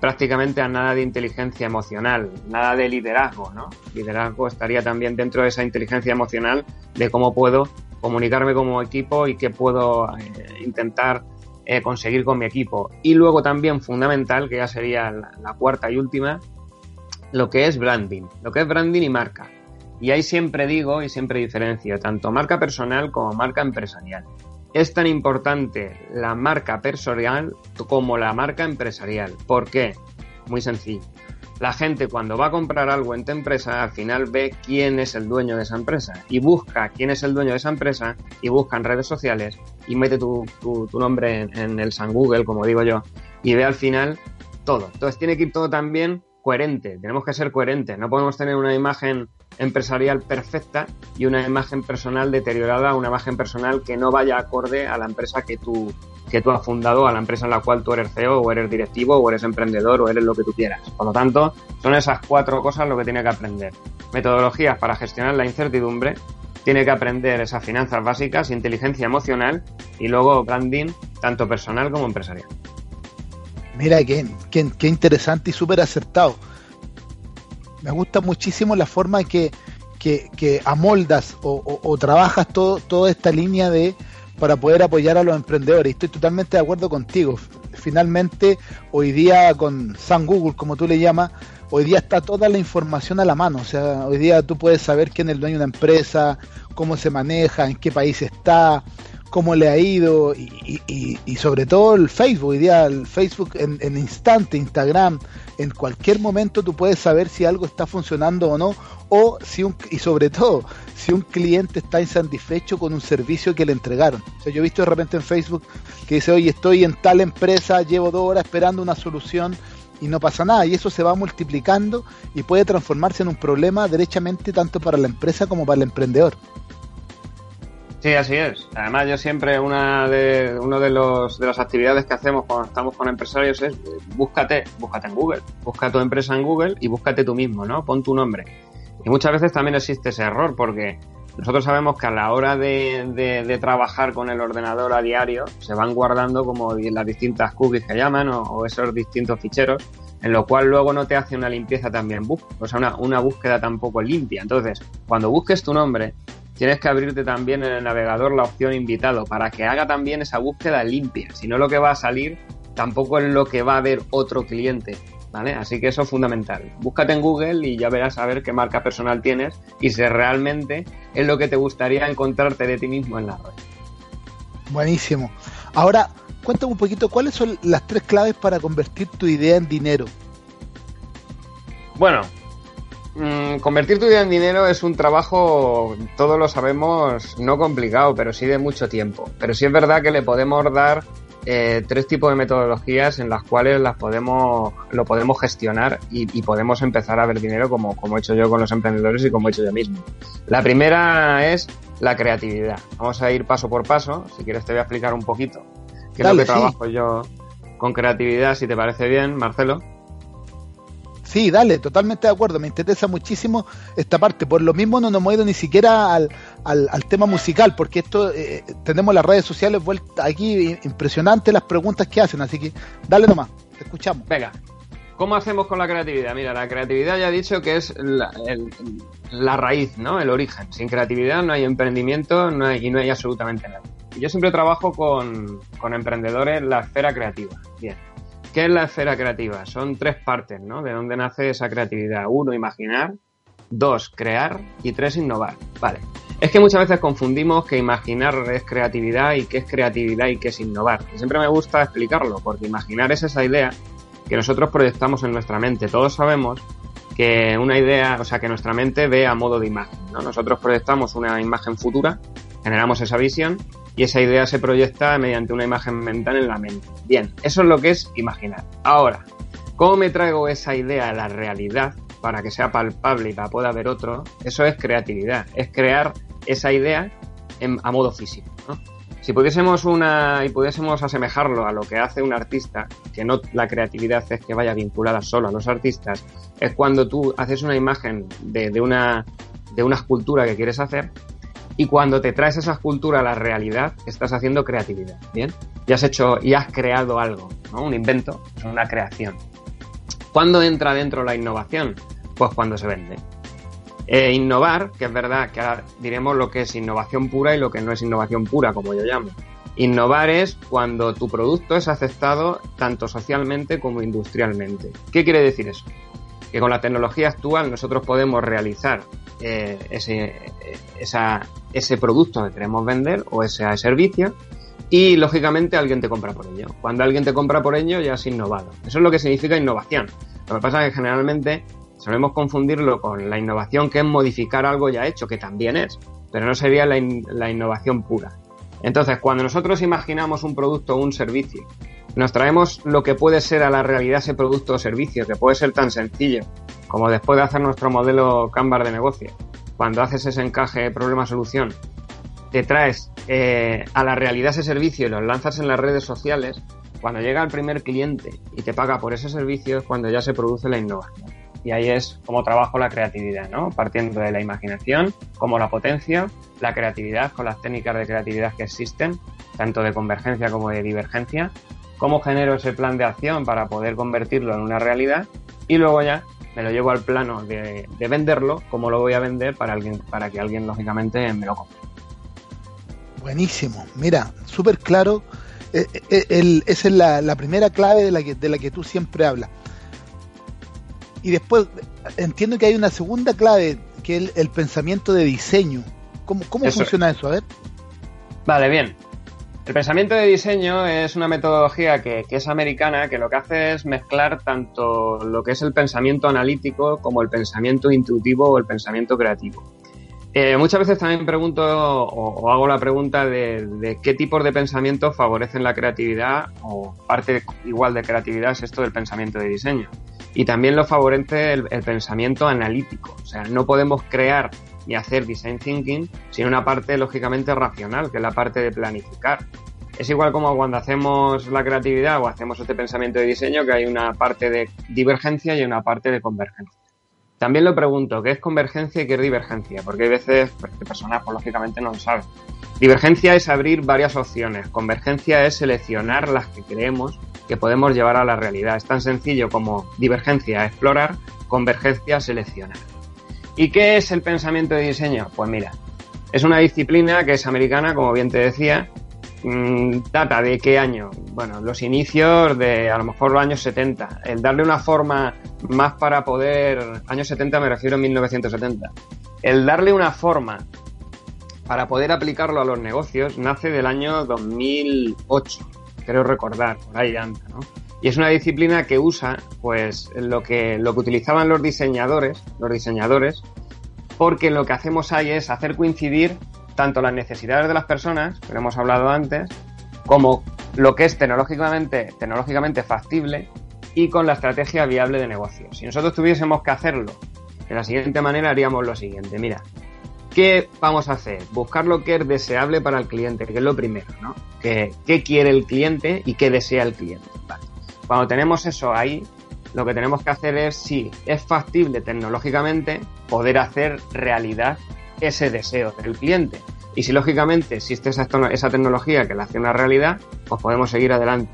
prácticamente a nada de inteligencia emocional, nada de liderazgo, ¿no? Liderazgo estaría también dentro de esa inteligencia emocional de cómo puedo comunicarme como equipo y qué puedo eh, intentar eh, conseguir con mi equipo. Y luego también fundamental, que ya sería la, la cuarta y última, lo que es branding, lo que es branding y marca. Y ahí siempre digo y siempre diferencio tanto marca personal como marca empresarial. Es tan importante la marca personal como la marca empresarial. ¿Por qué? Muy sencillo. La gente cuando va a comprar algo en tu empresa al final ve quién es el dueño de esa empresa y busca quién es el dueño de esa empresa y busca en redes sociales y mete tu, tu, nombre en, en el San Google, como digo yo, y ve al final todo. Entonces tiene que ir todo también coherente, tenemos que ser coherentes, no podemos tener una imagen empresarial perfecta y una imagen personal deteriorada, una imagen personal que no vaya acorde a la empresa que tú, que tú has fundado, a la empresa en la cual tú eres CEO o eres directivo o eres emprendedor o eres lo que tú quieras. Por lo tanto, son esas cuatro cosas lo que tiene que aprender. Metodologías para gestionar la incertidumbre, tiene que aprender esas finanzas básicas, inteligencia emocional y luego branding, tanto personal como empresarial. Mira, qué, qué, interesante y súper acertado. Me gusta muchísimo la forma que, que, que amoldas o, o- o trabajas todo, toda esta línea de para poder apoyar a los emprendedores. Estoy totalmente de acuerdo contigo. Finalmente, hoy día con San Google, como tú le llamas, hoy día está toda la información a la mano. O sea, hoy día tú puedes saber quién es el dueño de una empresa, cómo se maneja, en qué país está, cómo le ha ido y, sobre todo el Facebook. Hoy día el Facebook en, en instante, Instagram, en cualquier momento tú puedes saber si algo está funcionando o no o si un, y sobre todo si un cliente está insatisfecho con un servicio que le entregaron. O sea, yo he visto de repente en Facebook que dice, oye, estoy en tal empresa, llevo dos horas esperando una solución y no pasa nada. Y eso se va multiplicando y puede transformarse en un problema derechamente tanto para la empresa como para el emprendedor. Sí, así es. Además, yo siempre una de uno de los de las actividades que hacemos cuando estamos con empresarios es búscate, búscate en Google, busca tu empresa en Google y búscate tú mismo, ¿no? Pon tu nombre. Y muchas veces también existe ese error porque nosotros sabemos que a la hora de, de- trabajar con el ordenador a diario se van guardando como las distintas cookies que llaman o, o esos distintos ficheros en lo cual luego no te hace una limpieza también o sea, una, una búsqueda tampoco limpia. Entonces, cuando busques tu nombre, tienes que abrirte también en el navegador la opción invitado para que haga también esa búsqueda limpia. Si no, lo que va a salir tampoco es lo que va a ver otro cliente. ¿Vale? Así que eso es fundamental. Búscate en Google y ya verás a ver qué marca personal tienes y si realmente es lo que te gustaría encontrarte de ti mismo en la red. Buenísimo. Ahora, cuéntame un poquito cuáles son las tres claves para convertir tu idea en dinero. Bueno, convertir tu idea en dinero es un trabajo, todos lo sabemos, no complicado, pero sí de mucho tiempo. Pero sí es verdad que le podemos dar eh, tres tipos de metodologías en las cuales las podemos, lo podemos gestionar y, y podemos empezar a ver dinero como, como he hecho yo con los emprendedores y como he hecho yo mismo. La primera es la creatividad. Vamos a ir paso por paso. Si quieres te voy a explicar un poquito qué Dale, es lo sí. que trabajo yo con creatividad, si te parece bien, Marcelo. Sí, dale, totalmente de acuerdo. Me interesa muchísimo esta parte. Por lo mismo no nos hemos ido ni siquiera al, al, tema musical, porque esto eh, tenemos las redes sociales vueltas aquí, impresionante las preguntas que hacen. Así que dale nomás, te escuchamos. Venga, ¿cómo hacemos con la creatividad? Mira, la creatividad ya he dicho que es la, la raíz, ¿no? El origen. Sin creatividad no hay emprendimiento no hay, y no hay absolutamente nada. Yo siempre trabajo con, con emprendedores la esfera creativa. Bien. ¿Qué es la esfera creativa? Son tres partes, ¿no? De dónde nace esa creatividad. Uno, imaginar. Dos, crear. Y tres, innovar. Vale. Es que muchas veces confundimos que imaginar es creatividad y qué es creatividad y qué es innovar. Y siempre me gusta explicarlo, porque imaginar es esa idea que nosotros proyectamos en nuestra mente. Todos sabemos que una idea, o sea, que nuestra mente ve a modo de imagen, ¿no? Nosotros proyectamos una imagen futura, generamos esa visión y esa idea se proyecta mediante una imagen mental en la mente. Bien, eso es lo que es imaginar. Ahora, ¿cómo me traigo esa idea a la realidad para que sea palpable y para pueda ver otro? Eso es creatividad, es crear esa idea a modo físico. Si pudiésemos una y pudiésemos asemejarlo a lo que hace un artista, que no la creatividad es que vaya vinculada solo a los artistas, es cuando tú haces una imagen de una de una escultura que quieres hacer y cuando te traes esa escultura a la realidad estás haciendo creatividad, ¿bien? Y has hecho y has creado algo, ¿no? Un invento, una creación. ¿Cuándo entra dentro la innovación? Pues cuando se vende. Eh, innovar, que es verdad que ahora diremos lo que es innovación pura y lo que no es innovación pura, como yo llamo. Innovar es cuando tu producto es aceptado tanto socialmente como industrialmente. ¿Qué quiere decir eso? Que con la tecnología actual nosotros podemos realizar eh, ese, ese producto que queremos vender o ese servicio y lógicamente alguien te compra por ello. Cuando alguien te compra por ello ya has innovado. Eso es lo que significa innovación. Lo que pasa es que generalmente solemos confundirlo con la innovación que es modificar algo ya hecho, que también es, pero no sería la, la innovación pura. Entonces, cuando nosotros imaginamos un producto o un servicio, nos traemos lo que puede ser a la realidad ese producto o servicio, que puede ser tan sencillo como después de hacer nuestro modelo Canvas de negocio, cuando haces ese encaje problema-solución, te traes eh, a la realidad ese servicio y lo lanzas en las redes sociales, cuando llega el primer cliente y te paga por ese servicio es cuando ya se produce la innovación. Y ahí es como trabajo la creatividad, ¿no? Partiendo de la imaginación, como la potencia, la creatividad con las técnicas de creatividad que existen, tanto de convergencia como de divergencia, cómo genero ese plan de acción para poder convertirlo en una realidad y luego ya me lo llevo al plano de, de venderlo, cómo lo voy a vender para, alguien, para que alguien lógicamente me lo compre. Buenísimo. Mira, súper claro. Eh, eh, el- esa es la, la primera clave de la, que, de la que tú siempre hablas. Y después entiendo que hay una segunda clave, que es el, el pensamiento de diseño. ¿Cómo, cómo Eso funciona eso? A ver. Vale, bien. El pensamiento de diseño es una metodología que, es americana, que lo que hace es mezclar tanto lo que es el pensamiento analítico como el pensamiento intuitivo o el pensamiento creativo. Eh, muchas veces también pregunto o, hago la pregunta de, qué tipos de pensamientos favorecen la creatividad o parte igual de creatividad es esto del pensamiento de diseño. Y también lo favorece el, el pensamiento analítico. O sea, no podemos crear ni hacer design thinking sin una parte lógicamente racional, que es la parte de planificar. Es igual como cuando hacemos la creatividad o hacemos este pensamiento de diseño, que hay una parte de divergencia y una parte de convergencia. También lo pregunto, ¿qué es convergencia y qué es divergencia? Porque hay veces pues, que personas, pues, lógicamente, no lo saben. Divergencia es abrir varias opciones. Convergencia es seleccionar las que creemos que podemos llevar a la realidad. Es tan sencillo como divergencia, explorar, convergencia, seleccionar. ¿Y qué es el pensamiento de diseño? Pues mira, es una disciplina que es americana, como bien te decía. Mm, ¿Data de qué año? Bueno, los inicios de a lo mejor los años 70. El darle una forma más para poder. Años 70 me refiero a 1970. El darle una forma para poder aplicarlo a los negocios nace del año 2008, creo recordar, por ahí anda, ¿no? Y es una disciplina que usa, pues, lo que, lo que utilizaban los diseñadores, los diseñadores, porque lo que hacemos ahí es hacer coincidir tanto las necesidades de las personas, que hemos hablado antes, como lo que es tecnológicamente, tecnológicamente factible y con la estrategia viable de negocio. Si nosotros tuviésemos que hacerlo de la siguiente manera, haríamos lo siguiente. Mira, ¿qué vamos a hacer? Buscar lo que es deseable para el cliente, que es lo primero, ¿no? ¿Qué, qué quiere el cliente y qué desea el cliente? Vale. Cuando tenemos eso ahí, lo que tenemos que hacer es, si es factible tecnológicamente, poder hacer realidad ese deseo del cliente. Y si lógicamente existe esa, esa tecnología que la hace una realidad, pues podemos seguir adelante.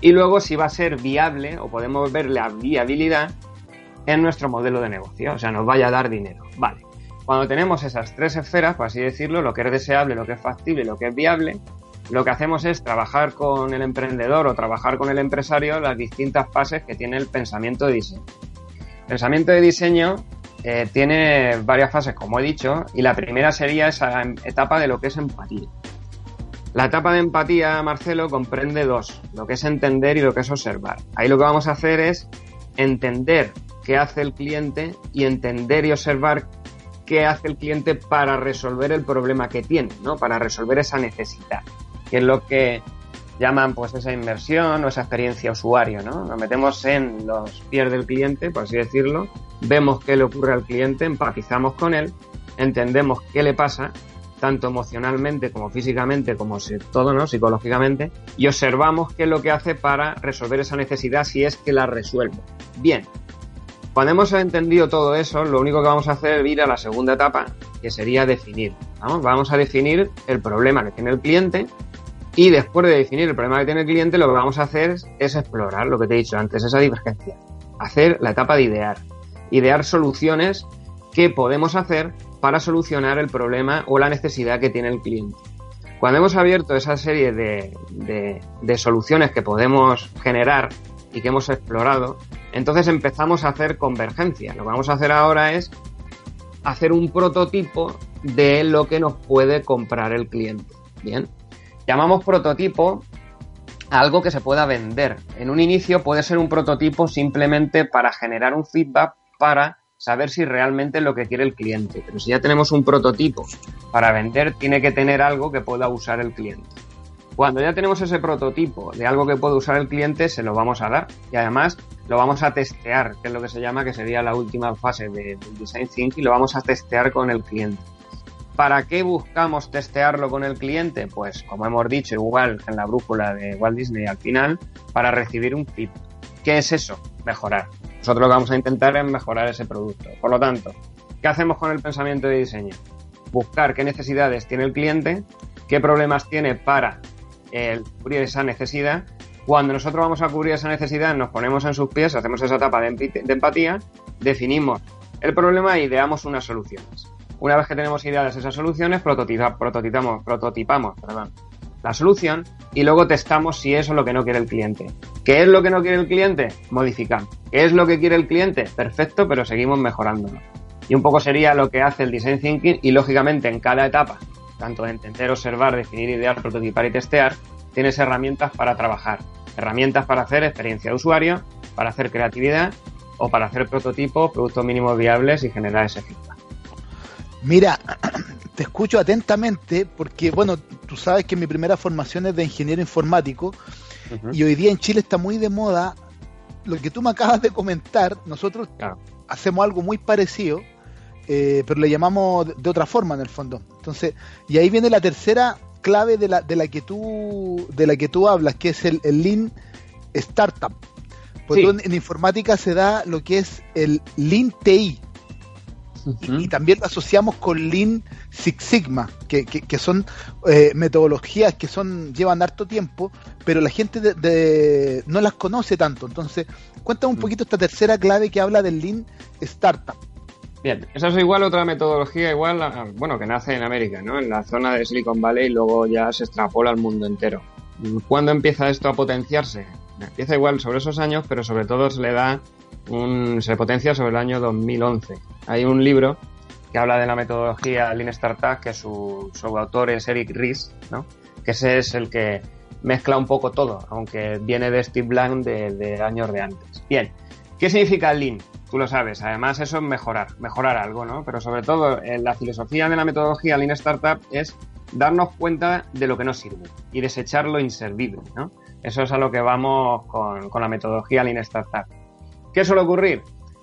Y luego si va a ser viable o podemos ver la viabilidad en nuestro modelo de negocio, o sea, nos vaya a dar dinero. Vale. Cuando tenemos esas tres esferas, por así decirlo, lo que es deseable, lo que es factible, lo que es viable, lo que hacemos es trabajar con el emprendedor o trabajar con el empresario las distintas fases que tiene el pensamiento de diseño. El pensamiento de diseño eh, tiene varias fases, como he dicho, y la primera sería esa etapa de lo que es empatía. La etapa de empatía, Marcelo, comprende dos, lo que es entender y lo que es observar. Ahí lo que vamos a hacer es entender qué hace el cliente y entender y observar qué hace el cliente para resolver el problema que tiene, ¿no? Para resolver esa necesidad, que es lo que llaman pues esa inversión o esa experiencia usuario, ¿no? Nos metemos en los pies del cliente, por así decirlo, vemos qué le ocurre al cliente, empatizamos con él, entendemos qué le pasa, tanto emocionalmente como físicamente, como todo, ¿no? Psicológicamente, y observamos qué es lo que hace para resolver esa necesidad si es que la resuelve. Bien. Cuando hemos entendido todo eso, lo único que vamos a hacer es ir a la segunda etapa, que sería definir. ¿no? Vamos a definir el problema que tiene el cliente y después de definir el problema que tiene el cliente, lo que vamos a hacer es, explorar lo que te he dicho antes, esa divergencia. Hacer la etapa de idear. Idear soluciones que podemos hacer para solucionar el problema o la necesidad que tiene el cliente. Cuando hemos abierto esa serie de, de, de soluciones que podemos generar y que hemos explorado, entonces empezamos a hacer convergencia. Lo que vamos a hacer ahora es hacer un prototipo de lo que nos puede comprar el cliente. Bien. Llamamos prototipo a algo que se pueda vender. En un inicio puede ser un prototipo simplemente para generar un feedback para saber si realmente es lo que quiere el cliente. Pero si ya tenemos un prototipo para vender, tiene que tener algo que pueda usar el cliente. Cuando ya tenemos ese prototipo de algo que puede usar el cliente, se lo vamos a dar. Y además lo vamos a testear, que es lo que se llama, que sería la última fase de- del design thinking, lo vamos a testear con el cliente. ¿Para qué buscamos testearlo con el cliente? Pues, como hemos dicho, igual en la brújula de Walt Disney al final, para recibir un feedback. ¿Qué es eso? Mejorar. Nosotros lo que vamos a intentar es mejorar ese producto. Por lo tanto, ¿qué hacemos con el pensamiento de diseño? Buscar qué necesidades tiene el cliente, qué problemas tiene para eh, cubrir esa necesidad. Cuando nosotros vamos a cubrir esa necesidad, nos ponemos en sus pies, hacemos esa etapa de, empatía, definimos el problema e ideamos unas soluciones. Una vez que tenemos ideadas esas soluciones, prototipa- prototipamos, prototipamos la solución y luego testamos si eso es lo que no quiere el cliente. ¿Qué es lo que no quiere el cliente? Modificamos. ¿Qué es lo que quiere el cliente? Perfecto, pero seguimos mejorándolo. Y un poco sería lo que hace el design thinking y lógicamente en cada etapa, tanto de entender, observar, definir, idear, prototipar y testear, tienes herramientas para trabajar. Herramientas para hacer experiencia de usuario, para hacer creatividad o para hacer prototipos, productos mínimos viables y generar ese feedback. Mira, te escucho atentamente porque, bueno, tú sabes que mi primera formación es de ingeniero informático y hoy día en Chile está muy de moda lo que tú me acabas de comentar. Nosotros hacemos algo muy parecido, eh, pero le llamamos de, otra forma en el fondo. Entonces, y ahí viene la tercera clave de la, de la que tú de la que tú hablas, que es el, el Lean Startup. Pues Sí. tú en, en informática se da lo que es el Lean TI. Y, y también lo asociamos con Lean Six Sigma, que, que- que son eh, metodologías que son llevan harto tiempo, pero la gente de- de- no las conoce tanto. Entonces, cuéntame un poquito esta tercera clave que habla del Lean Startup. Bien, esa es igual otra metodología igual, a- bueno, que nace en América, ¿no? En la zona de Silicon Valley y luego ya se extrapola al mundo entero. ¿Cuándo empieza esto a potenciarse? Empieza igual sobre esos años, pero sobre todo se le da un, se potencia sobre el año 2011. Hay un libro que habla de la metodología Lean Startup, que su, autor es Eric Ries, ¿no? Que ese es el que mezcla un poco todo, aunque viene de Steve Blank de, años de antes. Bien, ¿qué significa Lean? Tú lo sabes, además eso es mejorar, mejorar algo, ¿no? Pero sobre todo en la filosofía de la metodología Lean Startup es darnos cuenta de lo que no sirve y desechar lo inservible, ¿no? Eso es a lo que vamos con la metodología Lean Startup. ¿Qué suele ocurrir?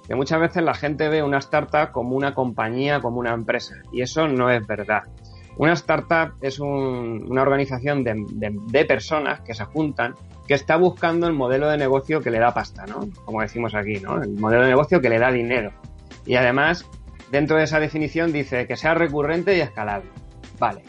Que muchas veces la gente ve una startup como una compañía, como una empresa, y eso no es verdad. Una startup es un- una organización de, de- de personas que se juntan, que está buscando el modelo de negocio que le da pasta, ¿no? Como decimos aquí, ¿no? El modelo de negocio que le da dinero. Y además, dentro de esa definición dice que sea recurrente y escalable. Vale.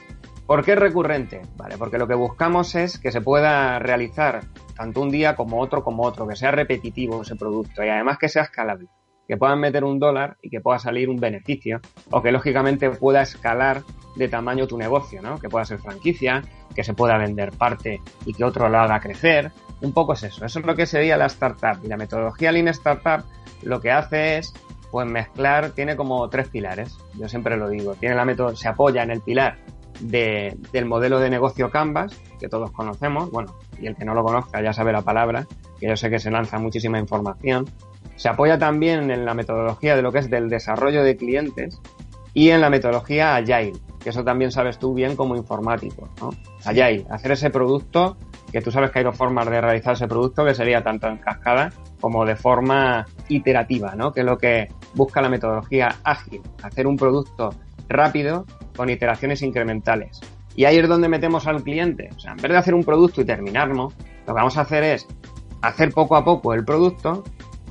¿Por qué recurrente? Vale, porque lo que buscamos es que se pueda realizar tanto un día como otro como otro, que sea repetitivo ese producto y además que sea escalable, que puedan meter un dólar y que pueda salir un beneficio o que lógicamente pueda escalar de tamaño tu negocio, ¿no? Que pueda ser franquicia, que se pueda vender parte y que otro lo haga crecer. Un poco es eso, eso es lo que sería la startup y la metodología Lean Startup lo que hace es pues mezclar, tiene como tres pilares, yo siempre lo digo, tiene la método, se apoya en el pilar de- del modelo de negocio Canvas, que todos conocemos, bueno, y el que no lo conozca ya sabe la palabra, que yo sé que se lanza muchísima información. Se apoya también en la metodología de lo que es del desarrollo de clientes y en la metodología Agile, que eso también sabes tú bien como informático, ¿no? Agile, hacer ese producto, que tú sabes que hay dos formas de realizar ese producto, que sería tanto en cascada como de forma iterativa, ¿no? Que es lo que busca la metodología ágil, hacer un producto rápido con iteraciones incrementales. Y ahí es donde metemos al cliente. O sea, en vez de hacer un producto y terminarlo, lo que vamos a hacer es hacer poco a poco el producto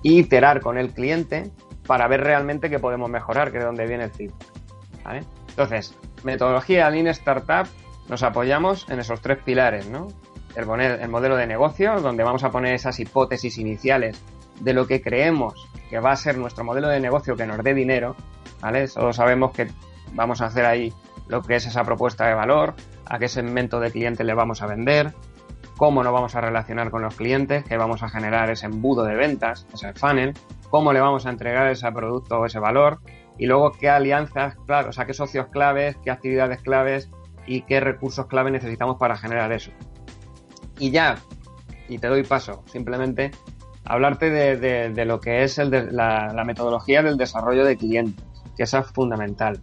e iterar con el cliente para ver realmente qué podemos mejorar, que es de donde viene el feedback. Entonces, metodología Lean Startup, nos apoyamos en esos tres pilares, ¿no? El, poner- el modelo de negocio, donde vamos a poner esas hipótesis iniciales de lo que creemos que va a ser nuestro modelo de negocio que nos dé dinero, ¿vale? Todos sabemos que vamos a hacer ahí lo que es esa propuesta de valor, a qué segmento de clientes le vamos a vender, cómo nos vamos a relacionar con los clientes, que vamos a generar ese embudo de ventas, ese funnel, cómo le vamos a entregar ese producto o ese valor, y luego qué alianzas, claro, o sea, qué socios claves, qué actividades claves y qué recursos clave necesitamos para generar eso. Y ya, y te doy paso, simplemente hablarte de, lo que es el de- la, la metodología del desarrollo de clientes, que esa es fundamental,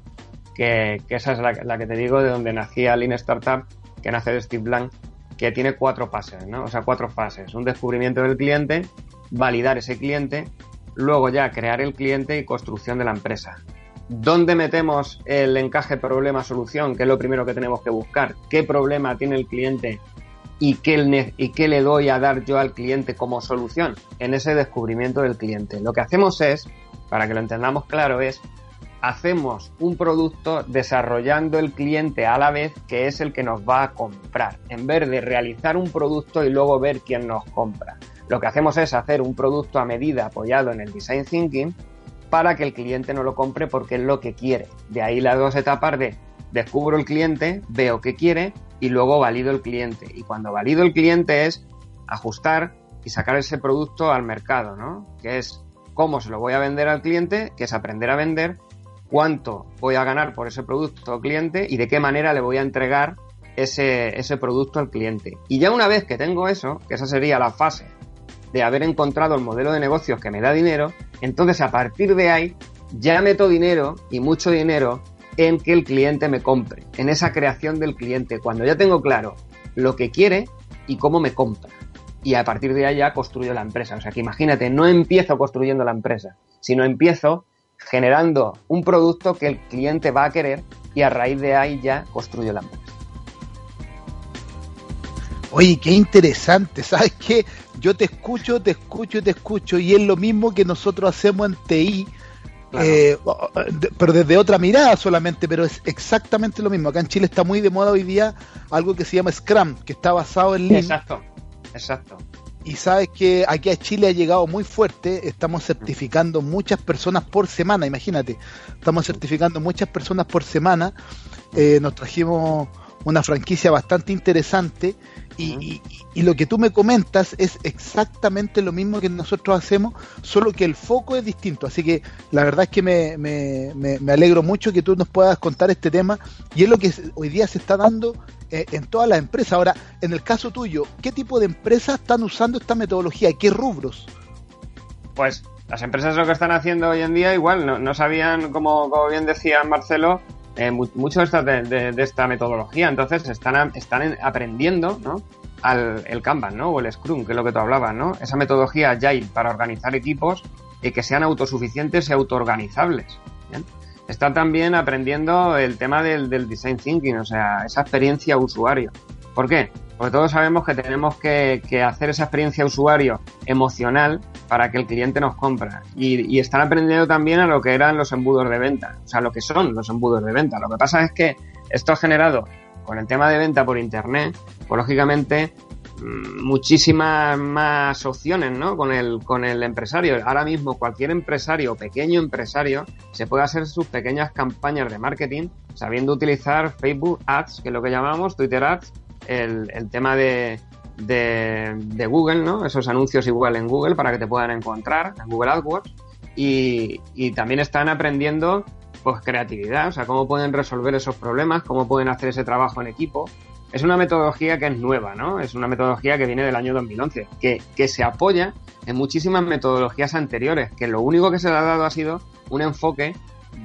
que, esa es la, la que te digo de donde nacía Lean Startup, que nace de Steve Blank, que tiene cuatro fases, ¿no? O sea, cuatro fases. Un descubrimiento del cliente, validar ese cliente, luego ya crear el cliente y construcción de la empresa. ¿Dónde metemos el encaje problema-solución? Que es lo primero que tenemos que buscar. ¿Qué problema tiene el cliente y qué, y qué le doy a dar yo al cliente como solución? En ese descubrimiento del cliente. Lo que hacemos es, para que lo entendamos claro, es hacemos un producto desarrollando el cliente a la vez que es el que nos va a comprar, en vez de realizar un producto y luego ver quién nos compra. Lo que hacemos es hacer un producto a medida apoyado en el design thinking para que el cliente no lo compre porque es lo que quiere. De ahí las dos etapas de descubro el cliente, veo qué quiere y luego valido el cliente. Y cuando valido el cliente es ajustar y sacar ese producto al mercado, ¿no? Que es cómo se lo voy a vender al cliente, que es aprender a vender, cuánto voy a ganar por ese producto al cliente y de qué manera le voy a entregar ese, ese producto al cliente. Y ya una vez que tengo eso, que esa sería la fase de haber encontrado el modelo de negocios que me da dinero, entonces a partir de ahí ya meto dinero y mucho dinero en que el cliente me compre, en esa creación del cliente, cuando ya tengo claro lo que quiere y cómo me compra. Y a partir de ahí ya construyo la empresa. O sea que imagínate, no empiezo construyendo la empresa, sino empiezo generando un producto que el cliente va a querer y a raíz de ahí ya construyo la empresa. Oye, qué interesante, ¿sabes qué? Yo te escucho, te escucho, te escucho y es lo mismo que nosotros hacemos en TI, eh, pero desde otra mirada solamente, pero es exactamente lo mismo. Acá en Chile está muy de moda hoy día algo que se llama Scrum, que está basado en Lean. Exacto, exacto. Y sabes que aquí a Chile ha llegado muy fuerte, estamos certificando muchas personas por semana, imagínate, estamos certificando muchas personas por semana, eh, nos trajimos una franquicia bastante interesante y, lo que tú me comentas es exactamente lo mismo que nosotros hacemos, solo que el foco es distinto. Así que la verdad es que me, me, me, alegro mucho que tú nos puedas contar este tema y es lo que hoy día se está dando eh, en todas las empresas. Ahora, en el caso tuyo, ¿qué tipo de empresas están usando esta metodología? ¿Qué rubros? Pues las empresas lo que están haciendo hoy en día igual, no, no sabían, como, como bien decía Marcelo, eh, de esta, de, esta metodología. Entonces están, están aprendiendo ¿no? al el Kanban ¿no? o el Scrum, que es lo que tú hablabas, ¿no? esa metodología Agile para organizar equipos y que sean autosuficientes y autoorganizables. Está también aprendiendo el tema del, del design thinking, o sea, esa experiencia usuario. ¿Por qué? Porque todos sabemos que tenemos que, hacer esa experiencia usuario emocional para que el cliente nos compra. Y, están aprendiendo también a lo que eran los embudos de venta, o sea, lo que son los embudos de venta. Lo que pasa es que esto ha generado, con el tema de venta por Internet, pues lógicamente mm, muchísimas más opciones ¿no? con, el, con el empresario. Ahora mismo cualquier empresario, pequeño empresario, se puede hacer sus pequeñas campañas de marketing sabiendo utilizar Facebook Ads, que es lo que llamamos, Twitter Ads, el, tema de, Google, ¿no? Esos anuncios igual en Google para que te puedan encontrar, en Google AdWords. Y, también están aprendiendo pues creatividad, o sea, cómo pueden resolver esos problemas, cómo pueden hacer ese trabajo en equipo. Es una metodología que es nueva, ¿no? Es una metodología que viene del año 2011, que, que se apoya en muchísimas metodologías anteriores, que lo único que se le ha dado ha sido un enfoque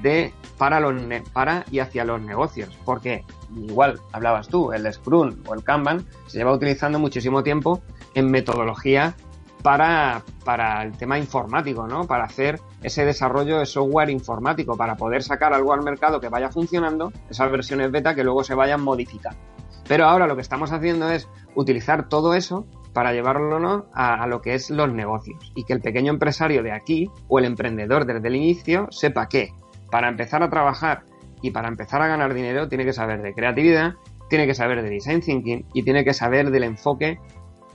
de para los para y hacia los negocios, porque igual hablabas tú, el Scrum o el Kanban se lleva utilizando muchísimo tiempo en metodología para, para el tema informático, ¿no? Para hacer ese desarrollo de software informático, para poder sacar algo al mercado que vaya funcionando, esas versiones beta que luego se vayan modificando. Pero ahora lo que estamos haciendo es utilizar todo eso para llevarlo a, a, lo que es los negocios y que el pequeño empresario de aquí o el emprendedor desde el inicio sepa que para empezar a trabajar y para empezar a ganar dinero tiene que saber de creatividad, tiene que saber de design thinking y tiene que saber del enfoque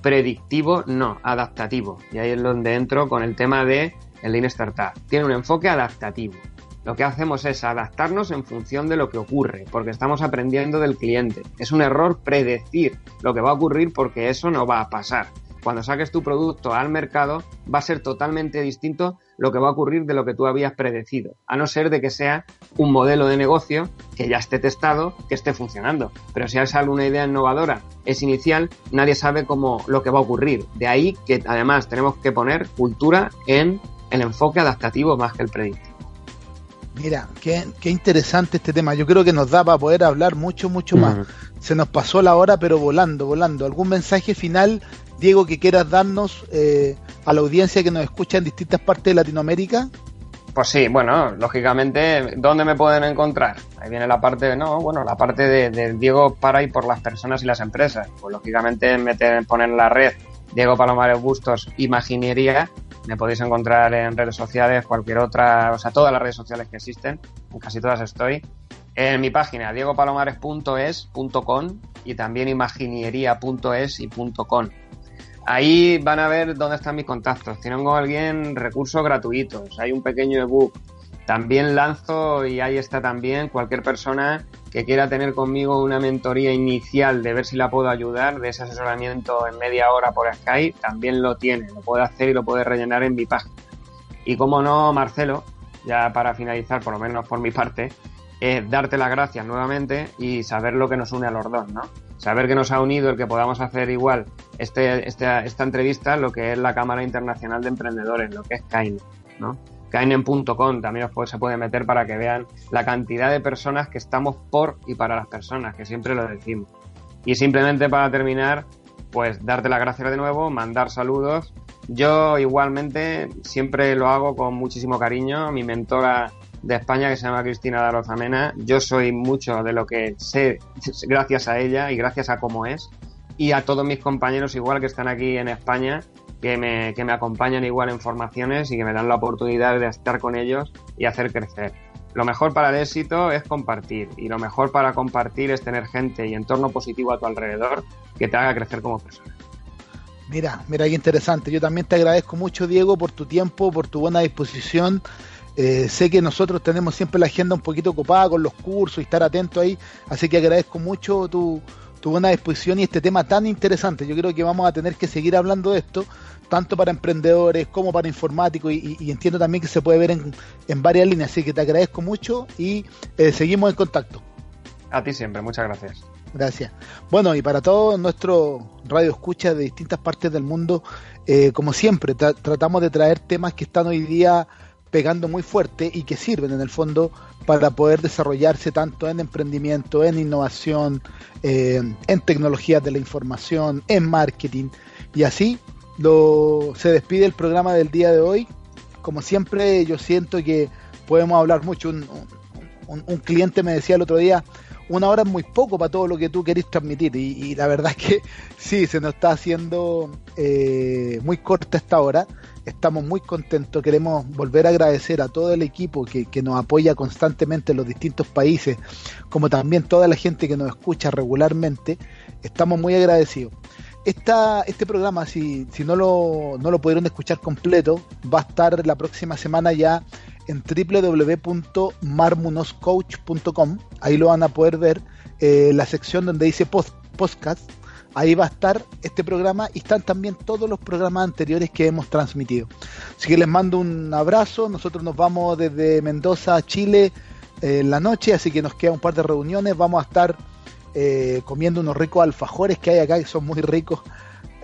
predictivo, no, adaptativo. Y ahí es donde entro con el tema de el Lean Startup. Tiene un enfoque adaptativo. Lo que hacemos es adaptarnos en función de lo que ocurre, porque estamos aprendiendo del cliente. Es un error predecir lo que va a ocurrir porque eso no va a pasar cuando saques tu producto al mercado va a ser totalmente distinto lo que va a ocurrir de lo que tú habías predecido, a no ser de que sea un modelo de negocio que ya esté testado, que esté funcionando. Pero si es alguna idea innovadora, es inicial, nadie sabe cómo lo que va a ocurrir. De ahí que además tenemos que poner cultura en el enfoque adaptativo más que el predictivo. Mira, qué, interesante este tema. Yo creo que nos da para poder hablar mucho, mucho más. Se nos pasó la hora, pero volando, volando. ¿Algún mensaje final Diego, que quieras darnos eh, a la audiencia que nos escucha en distintas partes de Latinoamérica. Pues sí, bueno, lógicamente, ¿dónde me pueden encontrar? Ahí viene la parte, no, bueno, la parte de, Diego para y por las personas y las empresas. Pues lógicamente meter, poner en la red Diego Palomares Bustos Imaginería. Me podéis encontrar en redes sociales, cualquier otra, o sea, todas las redes sociales que existen, en casi todas estoy. En mi página, diegopalomares.es.com y también imaginería.es y .com. Ahí van a ver dónde están mis contactos. Tienen con alguien recursos gratuitos. Hay un pequeño ebook. También lanzo y ahí está también cualquier persona que quiera tener conmigo una mentoría inicial de ver si la puedo ayudar, de ese asesoramiento en media hora por Skype, también lo tiene, lo puede hacer y lo puede rellenar en mi página. Y como no, Marcelo, ya para finalizar, por lo menos por mi parte, es darte las gracias nuevamente y saber lo que nos une a los dos, ¿no? Saber que nos ha unido el que podamos hacer igual este, este, esta entrevista, lo que es la Cámara Internacional de Emprendedores, lo que es CAINE, ¿no? Kainen.com también os se puede meter para que vean la cantidad de personas que estamos por y para las personas, que siempre lo decimos. Y simplemente para terminar, pues darte las gracias de nuevo, mandar saludos. Yo igualmente siempre lo hago con muchísimo cariño. Mi mentora de España, que se llama Cristina Darozamena, yo soy mucho de lo que sé gracias a ella y gracias a cómo es. Y a todos mis compañeros igual que están aquí en España, que me, que me acompañan igual en formaciones y que me dan la oportunidad de estar con ellos y hacer crecer. Lo mejor para el éxito es compartir y lo mejor para compartir es tener gente y entorno positivo a tu alrededor que te haga crecer como persona. Mira, mira qué interesante. Yo también te agradezco mucho, Diego, por tu tiempo, por tu buena disposición. Eh, sé que nosotros tenemos siempre la agenda un poquito ocupada con los cursos y estar atento ahí, así que agradezco mucho tu, tu buena disposición y este tema tan interesante. Yo creo que vamos a tener que seguir hablando de esto, tanto para emprendedores como para informáticos, y, y entiendo también que se puede ver en, en, varias líneas. Así que te agradezco mucho y eh, seguimos en contacto. A ti siempre, muchas gracias. Gracias. Bueno, y para todos nuestros radio escucha de distintas partes del mundo, eh, como siempre, tra tratamos de traer temas que están hoy día pegando muy fuerte y que sirven en el fondo para poder desarrollarse tanto en emprendimiento, en innovación, eh, en tecnologías de la información, en marketing. Y así lo, se despide el programa del día de hoy. Como siempre, yo siento que podemos hablar mucho. Un, cliente me decía el otro día, una hora es muy poco para todo lo que tú querés transmitir. Y, la verdad es que sí, se nos está haciendo eh, muy corta esta hora estamos muy contentos, queremos volver a agradecer a todo el equipo que, que, nos apoya constantemente en los distintos países, como también toda la gente que nos escucha regularmente, estamos muy agradecidos. Esta, este programa, si, si no, lo, no lo pudieron escuchar completo, va a estar la próxima semana ya en www.marmunoscoach.com, ahí lo van a poder ver, eh, la sección donde dice podcast, ahí va a estar este programa y están también todos los programas anteriores que hemos transmitido. Así que les mando un abrazo, nosotros nos vamos desde Mendoza a Chile eh, en la noche, así que nos queda un par de reuniones, vamos a estar eh, comiendo unos ricos alfajores que hay acá que son muy ricos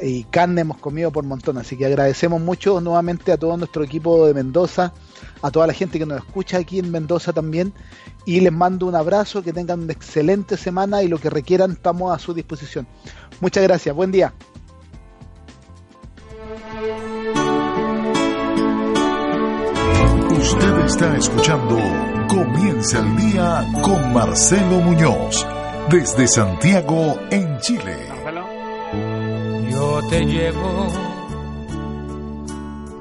y carne hemos comido por montón, así que agradecemos mucho nuevamente a todo nuestro equipo de Mendoza, a toda la gente que nos escucha aquí en Mendoza también y les mando un abrazo, que tengan una excelente semana y lo que requieran estamos a su disposición. Muchas gracias, buen día. Usted está escuchando Comienza el día con Marcelo Muñoz desde Santiago en Chile. Yo te llevo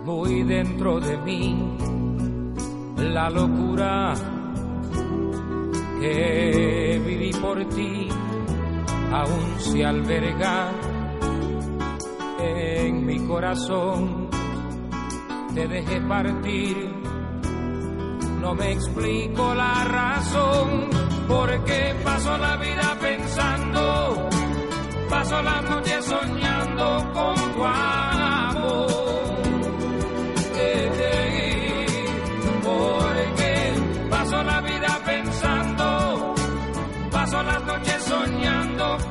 muy dentro de mí la locura que viví por ti aún se alberga en mi corazón. Te dejé partir, no me explico la razón, porque paso la vida pensando, paso las noches soñando con tu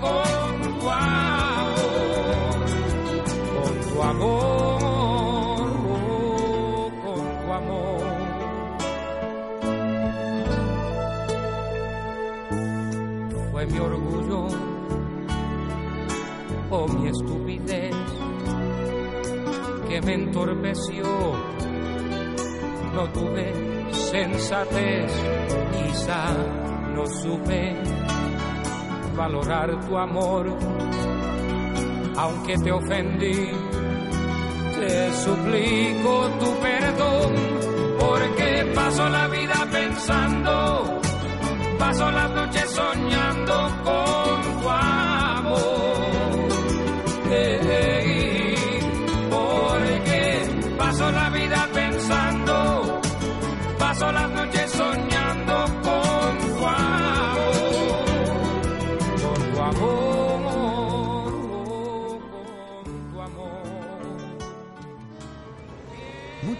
con tu amor, con tu amor, con tu amor. Fue mi orgullo o mi estupidez que me entorpeció. No tuve sensatez, quizá no supe valorar tu amor, aunque te ofendí. Te suplico tu perdón, porque paso la vida pensando, paso las noches soñando con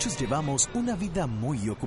Llevamos una vida muy ocupada.